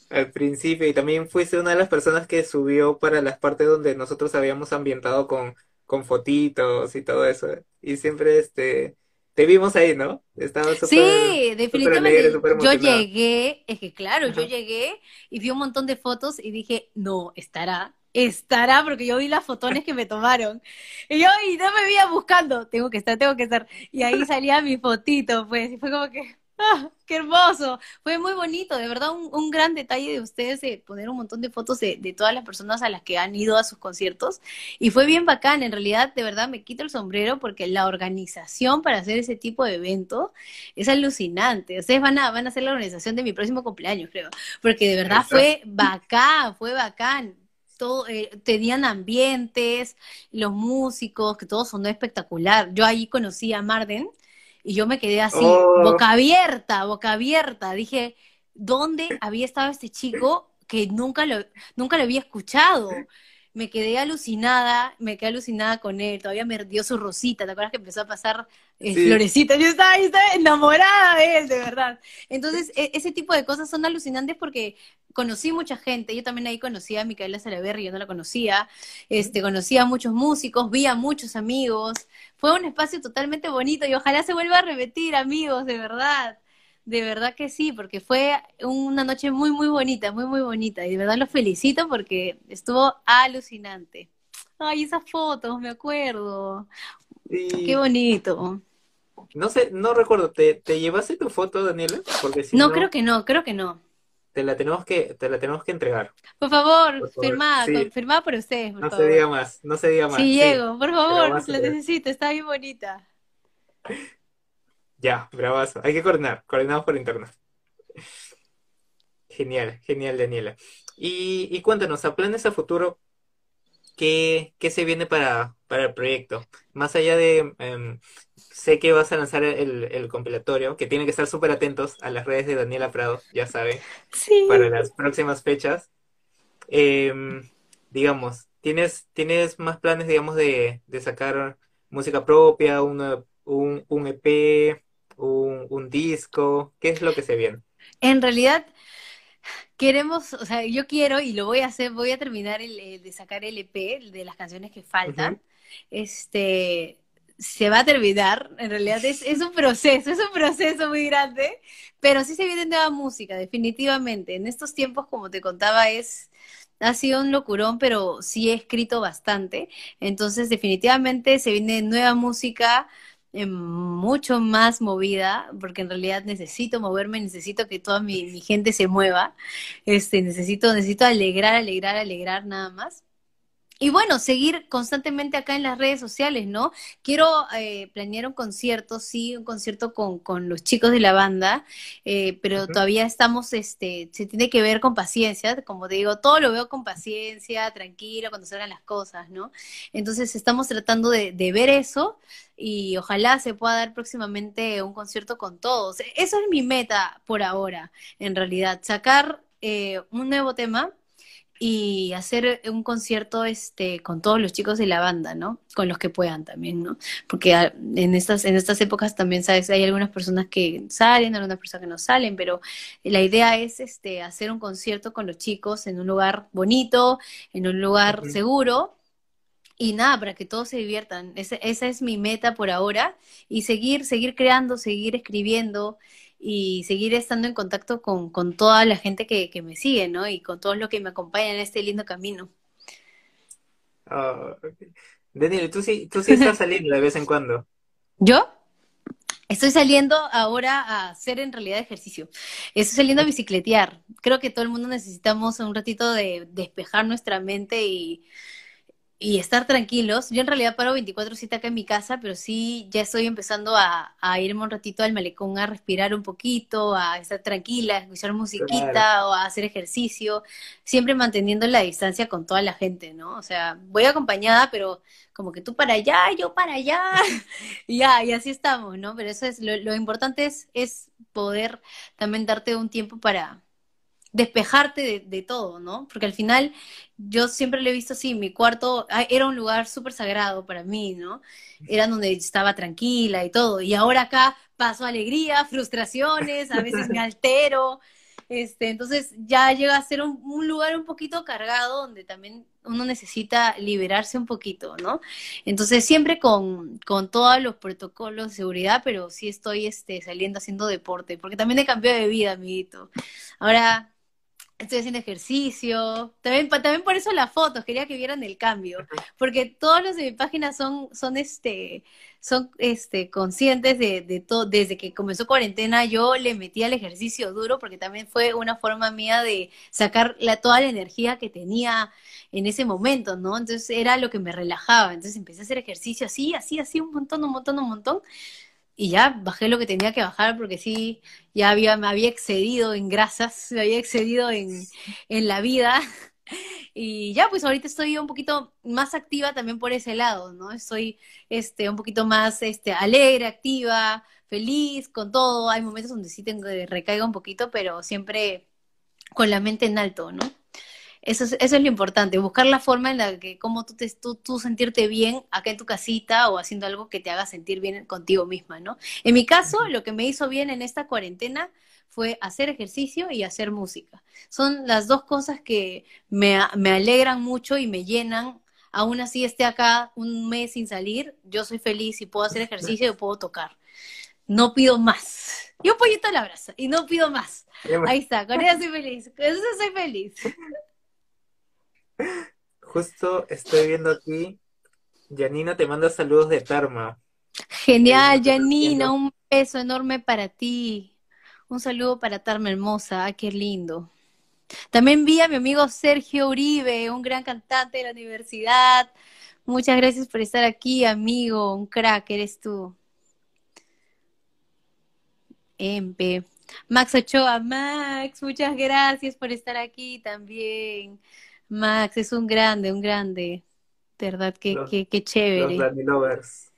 Al principio. Y también fuiste una de las personas que subió para las partes donde nosotros habíamos ambientado con, con fotitos y todo eso. Y siempre este te vimos ahí, ¿no? Estaba súper Sí, definitivamente. yo llegué, es que claro, yo llegué y vi un montón de fotos y dije, no, estará estará, porque yo vi las fotones que me tomaron. Y yo, y no me veía buscando, tengo que estar, tengo que estar. Y ahí salía mi fotito, pues, y fue como que, ¡ah, qué hermoso! Fue muy bonito, de verdad, un, gran detalle de ustedes de poner un montón de fotos de, de, todas las personas a las que han ido a sus conciertos. Y fue bien bacán, en realidad, de verdad, me quito el sombrero porque la organización para hacer ese tipo de evento es alucinante. Ustedes van a, van a hacer la organización de mi próximo cumpleaños, creo, porque de verdad fue bacán, fue bacán todo, eh, tenían ambientes, los músicos, que todo sonó espectacular. Yo ahí conocí a Marden y yo me quedé así, oh. boca abierta, boca abierta. Dije, ¿dónde había estado este chico que nunca lo, nunca lo había escuchado? me quedé alucinada, me quedé alucinada con él, todavía me dio su rosita, ¿te acuerdas que empezó a pasar eh, florecitas? Yo estaba, estaba, enamorada de él, de verdad. Entonces, e, ese tipo de cosas son alucinantes porque conocí mucha gente, yo también ahí conocí a Micaela Salaverri, yo no la conocía, este, conocí a muchos músicos, vi a muchos amigos, fue un espacio totalmente bonito y ojalá se vuelva a repetir, amigos, de verdad. De verdad que sí, porque fue una noche muy, muy bonita, muy, muy bonita. Y de verdad los felicito porque estuvo alucinante. Ay, esas fotos, me acuerdo. Qué bonito. No sé, no recuerdo, ¿te, te llevaste tu foto, Daniela? Porque si no, creo que no, creo que no. Te la tenemos que, te la tenemos que entregar. Por favor, firmada, firmada por ustedes, no se diga más, no se diga más. Sí, Diego, por favor, la necesito, está bien bonita. Ya, bravazo. Hay que coordinar, coordinamos por internet. Genial, genial, Daniela. Y, y cuéntanos, a planes a futuro, ¿qué, qué se viene para, para el proyecto? Más allá de, em, sé que vas a lanzar el, el compilatorio, que tienen que estar súper atentos a las redes de Daniela Prado, ya saben, para las próximas fechas. Em, digamos, ¿tienes, ¿tienes más planes, digamos, de, de sacar música propia, un, un EP, un, un disco? ¿Qué es lo que se viene? En realidad, queremos, o sea, yo quiero y lo voy a hacer, voy a terminar el, de sacar el EP de las canciones que faltan. Este, se va a terminar, en realidad es, es, un proceso, es un proceso muy grande, pero sí se viene nueva música, definitivamente. En estos tiempos, como te contaba, es, ha sido un locurón, pero sí he escrito bastante. Entonces, definitivamente se viene nueva música eh, mucho más movida, porque en realidad necesito moverme, necesito que toda mi, mi gente se mueva. Este, necesito, necesito alegrar, alegrar, alegrar nada más. Y bueno, seguir constantemente acá en las redes sociales, ¿no? Quiero eh, planear un concierto, sí, un concierto con, con los chicos de la banda, eh, pero todavía estamos, este, se tiene que ver con paciencia, como te digo, todo lo veo con paciencia, tranquilo, cuando salgan las cosas, ¿no? Entonces estamos tratando de, de ver eso y ojalá se pueda dar próximamente un concierto con todos. Eso es mi meta por ahora, en realidad, sacar eh, un nuevo tema y hacer un concierto este con todos los chicos de la banda, ¿no? Con los que puedan también, ¿no? Porque en estas en estas épocas también sabes hay algunas personas que salen, algunas personas que no salen, pero la idea es este hacer un concierto con los chicos en un lugar bonito, en un lugar seguro y nada, para que todos se diviertan. esa es mi meta por ahora y seguir seguir creando, seguir escribiendo y seguir estando en contacto con, con toda la gente que, que, me sigue, ¿no? Y con todos los que me acompañan en este lindo camino. Oh, Daniel, ¿tú sí, tú sí estás saliendo de vez en cuando. ¿Yo? Estoy saliendo ahora a hacer en realidad ejercicio. Estoy saliendo a bicicletear. Creo que todo el mundo necesitamos un ratito de despejar nuestra mente y, y estar tranquilos. Yo en realidad paro 24/7 acá en mi casa, pero sí ya estoy empezando a, a, irme un ratito al malecón a respirar un poquito, a estar tranquila, a escuchar musiquita o a hacer ejercicio, siempre manteniendo la distancia con toda la gente, ¿no? O sea, voy acompañada, pero como que tú para allá, yo para allá, y ya, y así estamos, ¿no? Pero eso es, lo, lo importante es, es poder también darte un tiempo para, despejarte de, todo, ¿no? Porque al final yo siempre lo he visto así, mi cuarto era un lugar súper sagrado para mí, ¿no? Era donde estaba tranquila y todo. Y ahora acá paso alegría, frustraciones, a veces me altero. Este, entonces ya llega a ser un, un, lugar un poquito cargado donde también uno necesita liberarse un poquito, ¿no? Entonces siempre con, con todos los protocolos de seguridad, pero sí estoy este, saliendo haciendo deporte, porque también he cambiado de vida, amiguito. Ahora estoy haciendo ejercicio. También, también por eso las fotos, quería que vieran el cambio. Porque todos los de mi página son, son este, son este, conscientes de, de todo. Desde que comenzó cuarentena, yo le metí al ejercicio duro, porque también fue una forma mía de sacar la, toda la energía que tenía en ese momento, ¿no? Entonces era lo que me relajaba. Entonces empecé a hacer ejercicio así, así, así, un montón, un montón, un montón y ya bajé lo que tenía que bajar porque sí, ya había, me había excedido en grasas, me había excedido en, en la vida. Y ya, pues ahorita estoy un poquito más activa también por ese lado, ¿no? Estoy este, un poquito más este, alegre, activa, feliz con todo. Hay momentos donde sí tengo recaiga un poquito, pero siempre con la mente en alto, ¿no? Eso es, eso es lo importante, buscar la forma en la que, cómo tú, te, tú, tú, sentirte bien acá en tu casita o haciendo algo que te haga sentir bien contigo misma, ¿no? En mi caso, lo que me hizo bien en esta cuarentena fue hacer ejercicio y hacer música. Son las dos cosas que me, me alegran mucho y me llenan. Aún así esté acá un mes sin salir, yo soy feliz y puedo hacer ejercicio y puedo tocar. no pido más. Y un pollito al abrazo, y no pido más. Ahí está, con eso soy feliz, con eso soy feliz. Justo estoy viendo aquí, Janina te manda saludos de Tarma. Genial, Janina, un beso enorme para ti. Un saludo para Tarma hermosa, ah, qué lindo. También vi a mi amigo Sergio Uribe, un gran cantante de la universidad. Muchas gracias por estar aquí, amigo, un crack, eres tú. Empe. Max Ochoa, Max, muchas gracias por estar aquí también. Max, es un grande, un grande. verdad, qué, qué, qué chévere. Los Danny Lovers.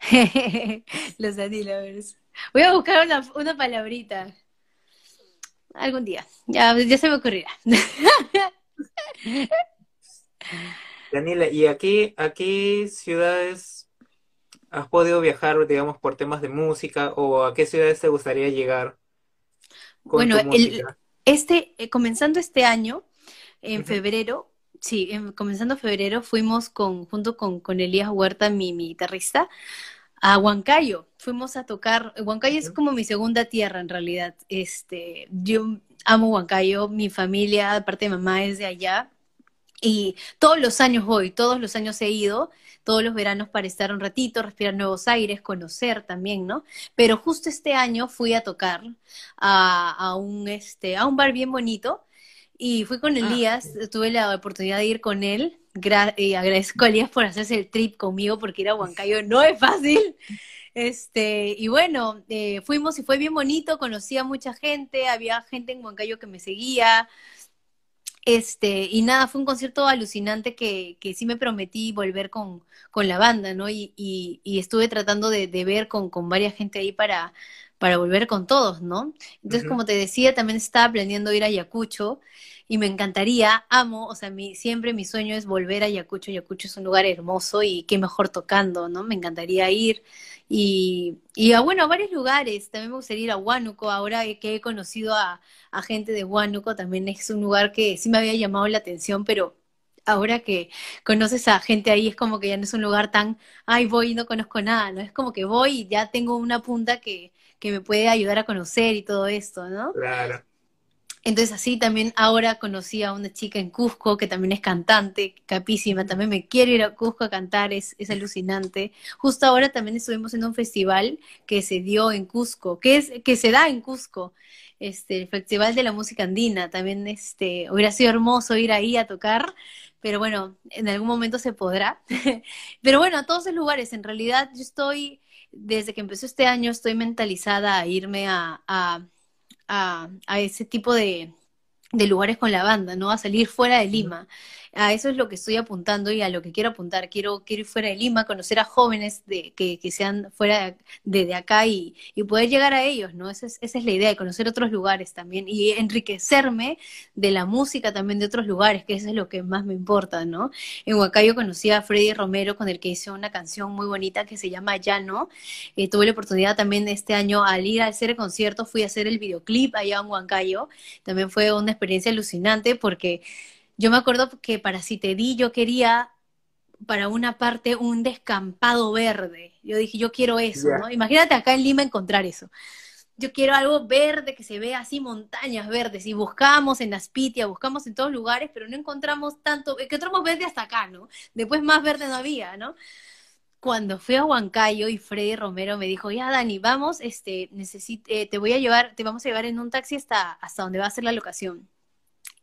los Danny Lovers. Voy a buscar una, una palabrita. Algún día. Ya, ya se me ocurrirá. Daniela, ¿y aquí, a qué ciudades has podido viajar, digamos, por temas de música o a qué ciudades te gustaría llegar? bueno, el, este, eh, comenzando este año, en febrero, sí, comenzando febrero, fuimos con, junto con, con Elías Huerta, mi, mi guitarrista, a Huancayo. Fuimos a tocar, Huancayo es como mi segunda tierra en realidad. Este, yo amo Huancayo, mi familia, aparte de mamá, es de allá. Y todos los años voy, todos los años he ido, todos los veranos para estar un ratito, respirar nuevos aires, conocer también, ¿no? Pero justo este año fui a tocar a, a un, este, a un bar bien bonito y fui con ah, Elías, tuve la oportunidad de ir con él y agradezco a Elías por hacerse el trip conmigo porque ir a Huancayo no es fácil. Este, y bueno, eh, fuimos y fue bien bonito, conocí a mucha gente, había gente en Huancayo que me seguía. Este, y nada, fue un concierto alucinante que, que sí me prometí volver con, con la banda, ¿no? Y, y, estuve tratando de, de ver con, con varias gente ahí para, para volver con todos, ¿no? Entonces, como te decía, también estaba planeando ir a Ayacucho y me encantaría, amo, o sea, mi, siempre mi sueño es volver a Ayacucho. Ayacucho es un lugar hermoso y qué mejor tocando, ¿no? Me encantaría ir. Y, y a, bueno, a varios lugares. También me gustaría ir a Huánuco. Ahora que he conocido a, a gente de Huánuco, también es un lugar que sí me había llamado la atención, pero ahora que conoces a gente ahí, es como que ya no es un lugar tan, ay, voy y no conozco nada, ¿no? Es como que voy y ya tengo una punta que, que me puede ayudar a conocer y todo esto, ¿no? Claro. Entonces así también ahora conocí a una chica en Cusco que también es cantante, capísima, también me quiero ir a Cusco a cantar, es, es alucinante. Justo ahora también estuvimos en un festival que se dio en Cusco, que es, que se da en Cusco, este, el Festival de la Música Andina, también este, hubiera sido hermoso ir ahí a tocar, pero bueno, en algún momento se podrá. pero bueno, a todos los lugares, en realidad yo estoy, desde que empezó este año, estoy mentalizada a irme a a, a ese tipo de, de lugares con la banda, ¿no? A salir fuera de Lima a eso es lo que estoy apuntando y a lo que quiero apuntar. Quiero, quiero ir fuera de Lima, conocer a jóvenes de, que, que sean fuera de, de acá y, y, poder llegar a ellos, ¿no? Esa es, esa es la idea, de conocer otros lugares también y enriquecerme de la música también de otros lugares, que eso es lo que más me importa, ¿no? En Huacayo conocí a Freddy Romero, con el que hice una canción muy bonita que se llama Ya no. Eh, tuve la oportunidad también este año al ir a hacer el concierto, fui a hacer el videoclip allá en Huancayo. También fue una experiencia alucinante porque yo me acuerdo que para Si te di yo quería para una parte un descampado verde. Yo dije, yo quiero eso, ¿no? Imagínate acá en Lima encontrar eso. Yo quiero algo verde que se vea así, montañas verdes. Y buscamos en Aspitia, buscamos en todos lugares, pero no encontramos tanto, que encontramos verde hasta acá, ¿no? Después más verde no había, ¿no? Cuando fui a Huancayo y Freddy Romero me dijo, ya Dani, vamos, este, necesito, eh, te voy a llevar, te vamos a llevar en un taxi hasta, hasta donde va a ser la locación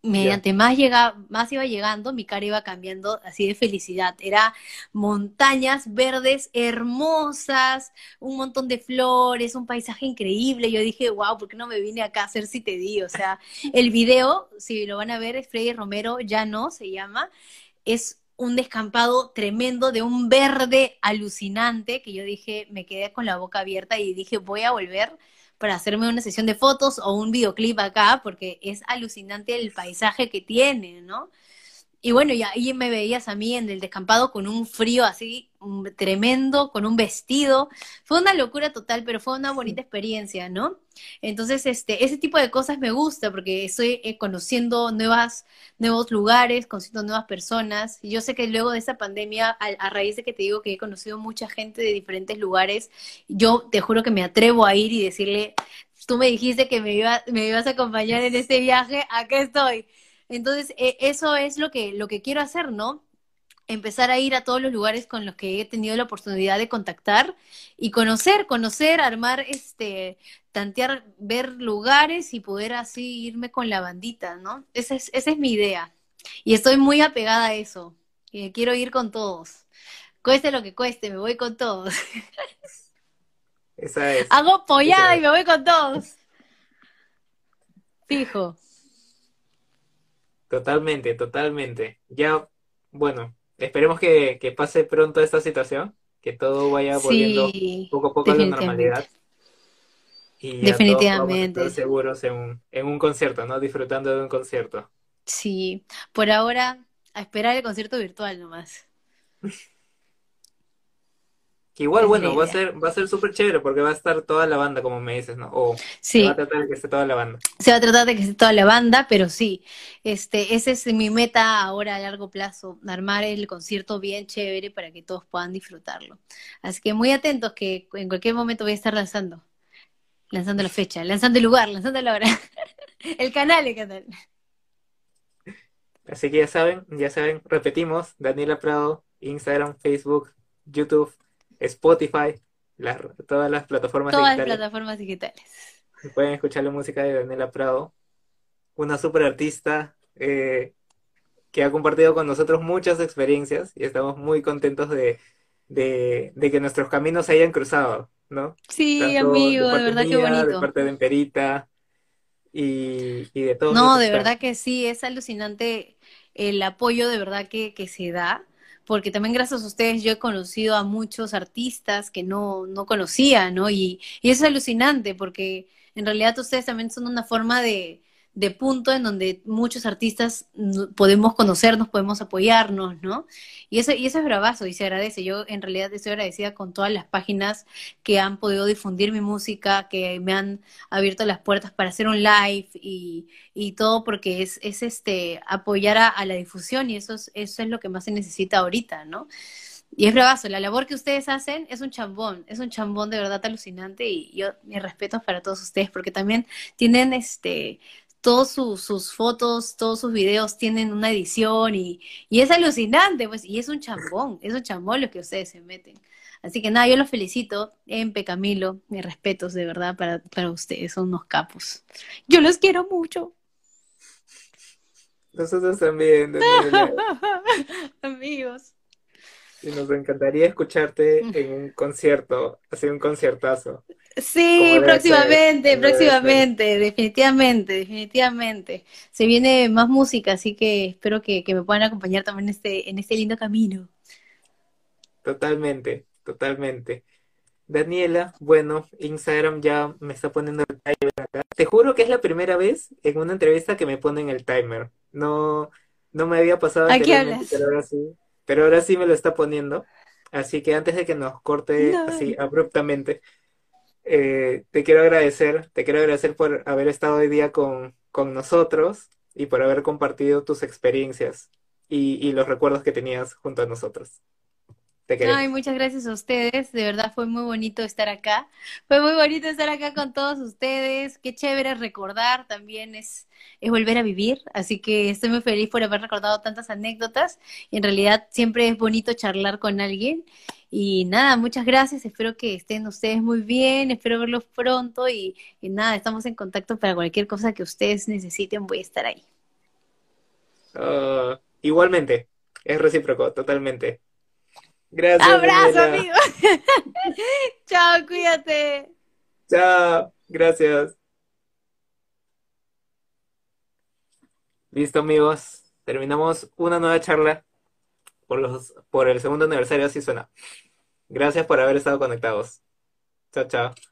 mediante más llega, más iba llegando, mi cara iba cambiando así de felicidad. Era montañas verdes hermosas, un montón de flores, un paisaje increíble. Yo dije, wow, ¿por qué no me vine acá a hacer si te di? O sea, el video, si lo van a ver, es Freddy Romero, ya no se llama, es un descampado tremendo de un verde alucinante que yo dije, me quedé con la boca abierta y dije, voy a volver para hacerme una sesión de fotos o un videoclip acá, porque es alucinante el paisaje que tiene, ¿no? Y bueno, y ahí me veías a mí en el descampado con un frío así tremendo, con un vestido. Fue una locura total, pero fue una bonita experiencia, ¿no? Entonces, este, ese tipo de cosas me gusta porque estoy eh, conociendo nuevas, nuevos lugares, conociendo nuevas personas. Y yo sé que luego de esta pandemia, a, a, raíz de que te digo que he conocido mucha gente de diferentes lugares, yo te juro que me atrevo a ir y decirle, tú me dijiste que me, iba, me ibas a acompañar en este viaje, acá estoy. Entonces, eh, eso es lo que, lo que quiero hacer, ¿no? Empezar a ir a todos los lugares con los que he tenido la oportunidad de contactar y conocer, conocer, armar, este, tantear, ver lugares y poder así irme con la bandita, ¿no? Esa es, esa es mi idea. Y estoy muy apegada a eso. Y quiero ir con todos. Cueste lo que cueste, me voy con todos. Esa es. Hago pollada y me voy con todos. Fijo. Totalmente, totalmente. Ya, bueno, esperemos que, pase pronto esta situación, que todo vaya volviendo poco a poco a la normalidad. Y definitivamente. seguros en un, en un concierto, ¿no? Disfrutando de un concierto. Sí, por ahora a esperar el concierto virtual nomás. Que igual, bueno, va a ser, va a ser súper chévere porque va a estar toda la banda, como me dices, ¿no? O sí. se va a tratar de que esté toda la banda. Se va a tratar de que esté toda la banda, pero sí, este, esa es mi meta ahora a largo plazo, armar el concierto bien chévere para que todos puedan disfrutarlo. Así que muy atentos que en cualquier momento voy a estar lanzando, lanzando la fecha, lanzando el lugar, lanzando la hora, el canal, el canal. Así que ya saben, ya saben, repetimos, Daniela Prado, Instagram, Facebook, YouTube Spotify, todas las plataformas digitales. Todas las plataformas digitales. Pueden escuchar la música de Daniela Prado, una super artista eh, que ha compartido con nosotros muchas experiencias y estamos muy contentos de, que nuestros caminos se hayan cruzado, ¿no? Sí, amigo, de, verdad que bonito. De parte de Emperita y, de todo. No, de verdad que sí, es alucinante el apoyo de verdad que, que se da porque también gracias a ustedes yo he conocido a muchos artistas que no, no conocía, ¿no? Y, y es alucinante, porque en realidad ustedes también son una forma de, de punto en donde muchos artistas podemos conocernos, podemos apoyarnos, ¿no? Y eso, y eso es bravazo y se agradece. Yo en realidad estoy agradecida con todas las páginas que han podido difundir mi música, que me han abierto las puertas para hacer un live y, y todo porque es, es este apoyar a, la difusión y eso es, eso es lo que más se necesita ahorita, ¿no? Y es bravazo, la labor que ustedes hacen es un chambón, es un chambón de verdad alucinante y yo mis respetos para todos ustedes porque también tienen este todos sus fotos, todos sus videos tienen una edición y, y, es alucinante, pues, y es un chambón, es un chambón lo que ustedes se meten. Así que nada, yo los felicito, Empe, Camilo, mis respetos de verdad para, para ustedes, son unos capos. Yo los quiero mucho. Nosotros también, Amigos. Y nos encantaría escucharte en un concierto, así un conciertazo. Sí, próximamente, próximamente, definitivamente, definitivamente. Se viene más música, así que espero que, me puedan acompañar también en este, en este lindo camino. Totalmente, totalmente. Daniela, bueno, Instagram ya me está poniendo el timer acá. Te juro que es la primera vez en una entrevista que me ponen el timer. No, no me había pasado anteriormente, pero ahora sí, pero ahora sí me lo está poniendo. Así que antes de que nos corte así abruptamente, eh, te quiero agradecer, te quiero agradecer por haber estado hoy día con, con nosotros y por haber compartido tus experiencias y, y los recuerdos que tenías junto a nosotros. Ay, muchas gracias a ustedes. De verdad fue muy bonito estar acá. Fue muy bonito estar acá con todos ustedes. Qué chévere recordar también es, es volver a vivir. Así que estoy muy feliz por haber recordado tantas anécdotas. en realidad siempre es bonito charlar con alguien. Y nada, muchas gracias. Espero que estén ustedes muy bien. Espero verlos pronto. Y, nada, estamos en contacto para cualquier cosa que ustedes necesiten. Voy a estar ahí. Ah, igualmente, es recíproco, totalmente. Gracias. Abrazo, amigo. Chao, cuídate. Chao, gracias. Listo, amigos. Terminamos una nueva charla por, los, por el segundo aniversario, así suena. Gracias por haber estado conectados. Chao, chao.